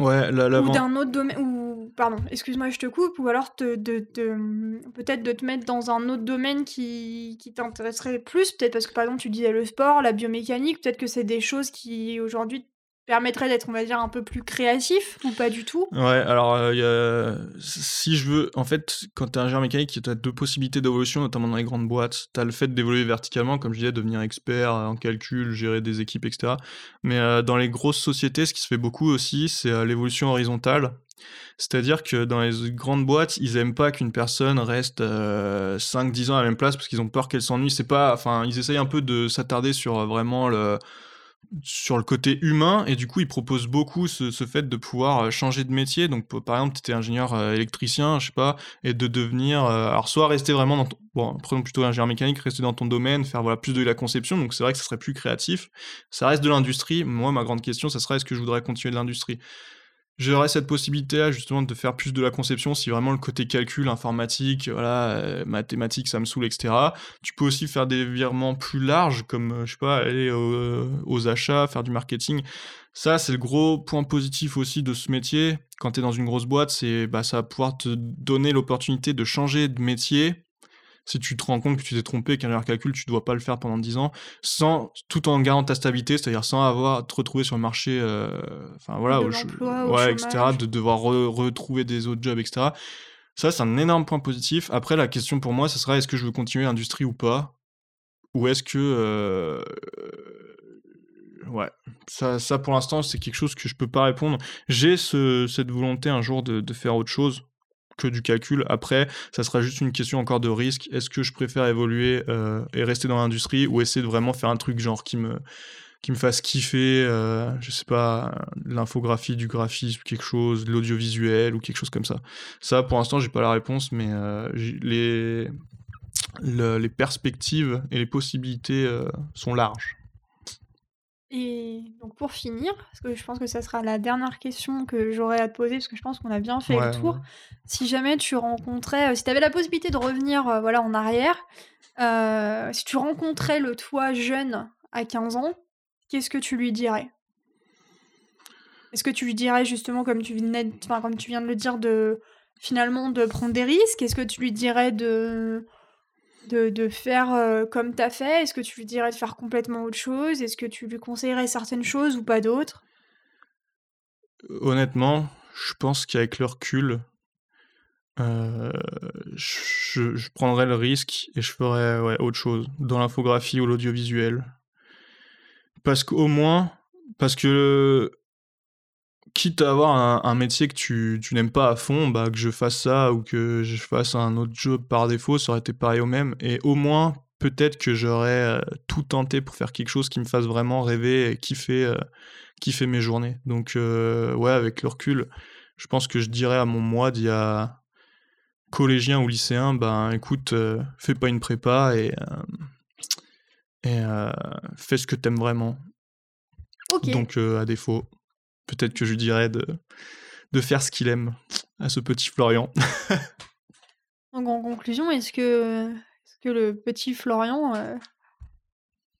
Ouais, la ou l'avant d'un autre domaine ou pardon, excuse-moi, je te coupe, ou alors te de de, peut-être de te mettre dans un autre domaine qui qui t'intéresserait plus, peut-être parce que, par exemple, tu disais le sport, la biomécanique, peut-être que c'est des choses qui aujourd'hui te permettraient d'être, on va dire, un peu plus créatif ou pas du tout? Ouais, alors, a si je veux en fait, quand tu es ingénieur mécanique, tu as 2 possibilités d'évolution, notamment dans les grandes boîtes. Tu as le fait d'évoluer verticalement, comme je disais, devenir expert en calcul, gérer des équipes et cetera. Mais, heu, dans les grosses sociétés, ce qui se fait beaucoup aussi, c'est, l'évolution horizontale. C'est-à-dire que dans les grandes boîtes, ils aiment pas qu'une personne reste, heu, 5-10 ans à la même place parce qu'ils ont peur qu'elle s'ennuie. C'est pas enfin, ils essayent un peu de s'attarder sur, vraiment le sur le côté humain et du coup, ils proposent beaucoup ce ce fait de pouvoir, heu, changer de métier. Donc par exemple, tu étais ingénieur, heu, électricien, je sais pas et de devenir, heu, alors soit rester vraiment dans ton bon, prenons plutôt ingénieur mécanique, rester dans ton domaine, faire, voilà, plus de la conception, donc c'est vrai que ça serait plus créatif. Ça reste de l'industrie. Moi, ma grande question, ça serait: «Est-ce que je voudrais continuer de l'industrie?» J'aurais cette possibilité-là justement de faire plus de la conception si vraiment le côté calcul, informatique, voilà, heu, mathématiques, ça me saoule et cetera. Tu peux aussi faire des virements plus larges comme, heu, je sais pas, aller au aux achats, faire du marketing. Ça, c'est le gros point positif aussi de ce métier. Quand tu es dans une grosse boîte, c'est, bah, ça va pouvoir te donner l'opportunité de changer de métier si tu te rends compte que tu t'es trompé, qu'ingénieur calcul, tu dois pas le faire pendant 10 ans, sans tout en gardant ta stabilité, c'est-à-dire sans avoir à te retrouver sur le marché, heu, enfin voilà, au au ouais, et cetera, chômage. de devoir re retrouver des autres jobs et cetera. Ça, c'est un énorme point positif. Après, la question pour moi, ce sera: «Est-ce que je veux continuer l'industrie ou pas?» ou est-ce que, heu, ouais, ça, ça pour l'instant, c'est quelque chose que je peux pas répondre. J'ai ce, cette volonté un jour de, de faire autre chose que du calcul. Après, ça sera juste une question encore de risque. Est-ce que je préfère évoluer euh, et rester dans l'industrie ou essayer de vraiment faire un truc genre qui me qui me fasse kiffer, euh, je sais pas, l'infographie, du graphisme, quelque chose, l'audiovisuel ou quelque chose comme ça. Ça, pour l'instant, j'ai pas la réponse, mais euh, les, le- les perspectives et les possibilités sont larges. Et donc pour finir, parce que je pense que ça sera la dernière question que j'aurai à te poser, parce que je pense qu'on a bien fait Ouais, le tour. ouais. Si jamais tu rencontrais, euh, si tu avais la possibilité de revenir euh, voilà, en arrière, euh, si tu rencontrais le toi jeune à 15 ans, qu'est-ce que tu lui dirais? Est-ce que tu lui dirais justement, comme tu, venais de- comme tu viens de le dire, de finalement de prendre des risques? Est-ce que tu lui dirais de, de, faire euh, comme tu as fait? Est-ce que tu lui dirais de faire complètement autre chose? Est-ce que tu lui conseillerais certaines choses ou pas d'autres? Honnêtement, je pense qu'avec le recul, euh, je, je prendrais le risque et je ferais autre chose dans l'infographie ou l'audiovisuel. Parce qu'au moins, parce que quitte à avoir un, un métier que tu, tu n'aimes pas à fond, bah, que je fasse ça ou que je fasse un autre job par défaut, ça aurait été pareil au même. Et au moins, peut-être que j'aurais euh, tout tenté pour faire quelque chose qui me fasse vraiment rêver et kiffer, euh, kiffer mes journées. Donc, euh, ouais, avec le recul, je pense que je dirais à mon moi d'il y a collégien ou lycéen, ben écoute, euh, fais pas une prépa et, et fais ce que t'aimes vraiment. Donc, à défaut, peut-être que je lui dirais de, de faire ce qu'il aime à ce petit Florian. Donc en conclusion, est-ce que, est-ce que le petit Florian euh,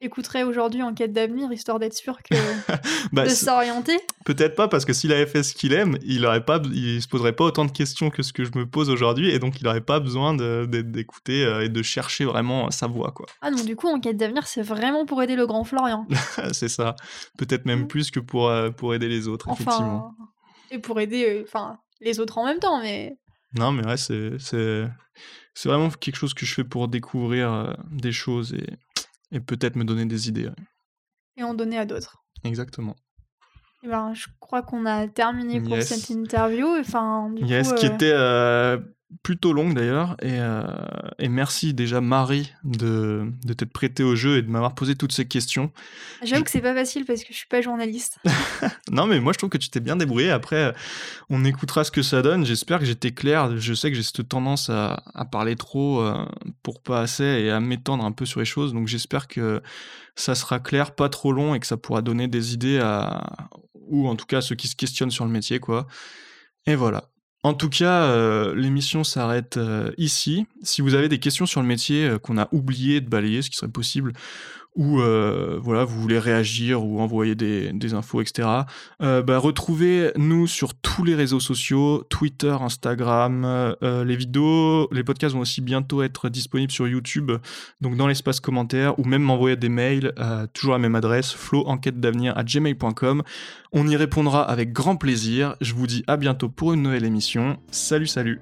écouterait aujourd'hui en quête d'avenir, histoire d'être sûr que Bah, de s'orienter peut-être pas, parce que s'il avait fait ce qu'il aime, il aurait pas, il se poserait pas autant de questions que ce que je me pose aujourd'hui, et donc il aurait pas besoin d'écouter euh, et de chercher vraiment sa voix, quoi. Ah donc du coup, en quête d'avenir, c'est vraiment pour aider le grand Florian. c'est ça. Peut-être même Mm. plus que pour, euh, pour aider les autres, effectivement. Enfin, et pour aider euh, les autres en même temps, mais Non, mais ouais, c'est, c'est, c'est vraiment quelque chose que je fais pour découvrir euh, des choses et, et peut-être me donner des idées. ouais. et en donner à d'autres. Exactement. Et ben, je crois qu'on a terminé pour Yes. cette interview. Enfin, du Yes, coup, qui euh, était euh, plutôt longue d'ailleurs. Et, euh, et merci déjà Marie de, de t'être prêtée au jeu et de m'avoir posé toutes ces questions. j'avoue que c'est pas facile parce que je suis pas journaliste. Non, mais moi je trouve que tu t'es bien débrouillé. Après, euh, on écoutera ce que ça donne. J'espère que j'étais clair. Je sais que j'ai cette tendance à, à parler trop euh, pour pas assez et à m'étendre un peu sur les choses. Donc j'espère que ça sera clair, pas trop long et que ça pourra donner des idées à ou en tout cas à ceux qui se questionnent sur le métier, quoi. Et voilà. En tout cas, euh, l'émission s'arrête euh, ici. Si vous avez des questions sur le métier euh, qu'on a oublié de balayer, ce qui serait possible, ou euh, voilà, vous voulez réagir ou envoyer des, infos, etc., euh, bah, retrouvez-nous sur tous les réseaux sociaux, Twitter, Instagram, euh, les vidéos, les podcasts vont aussi bientôt être disponibles sur YouTube, donc dans l'espace commentaire, ou même m'envoyer des mails, toujours à la même adresse, floenquête-d'avenir à gmail.com. On y répondra avec grand plaisir. Je vous dis à bientôt pour une nouvelle émission. Salut, salut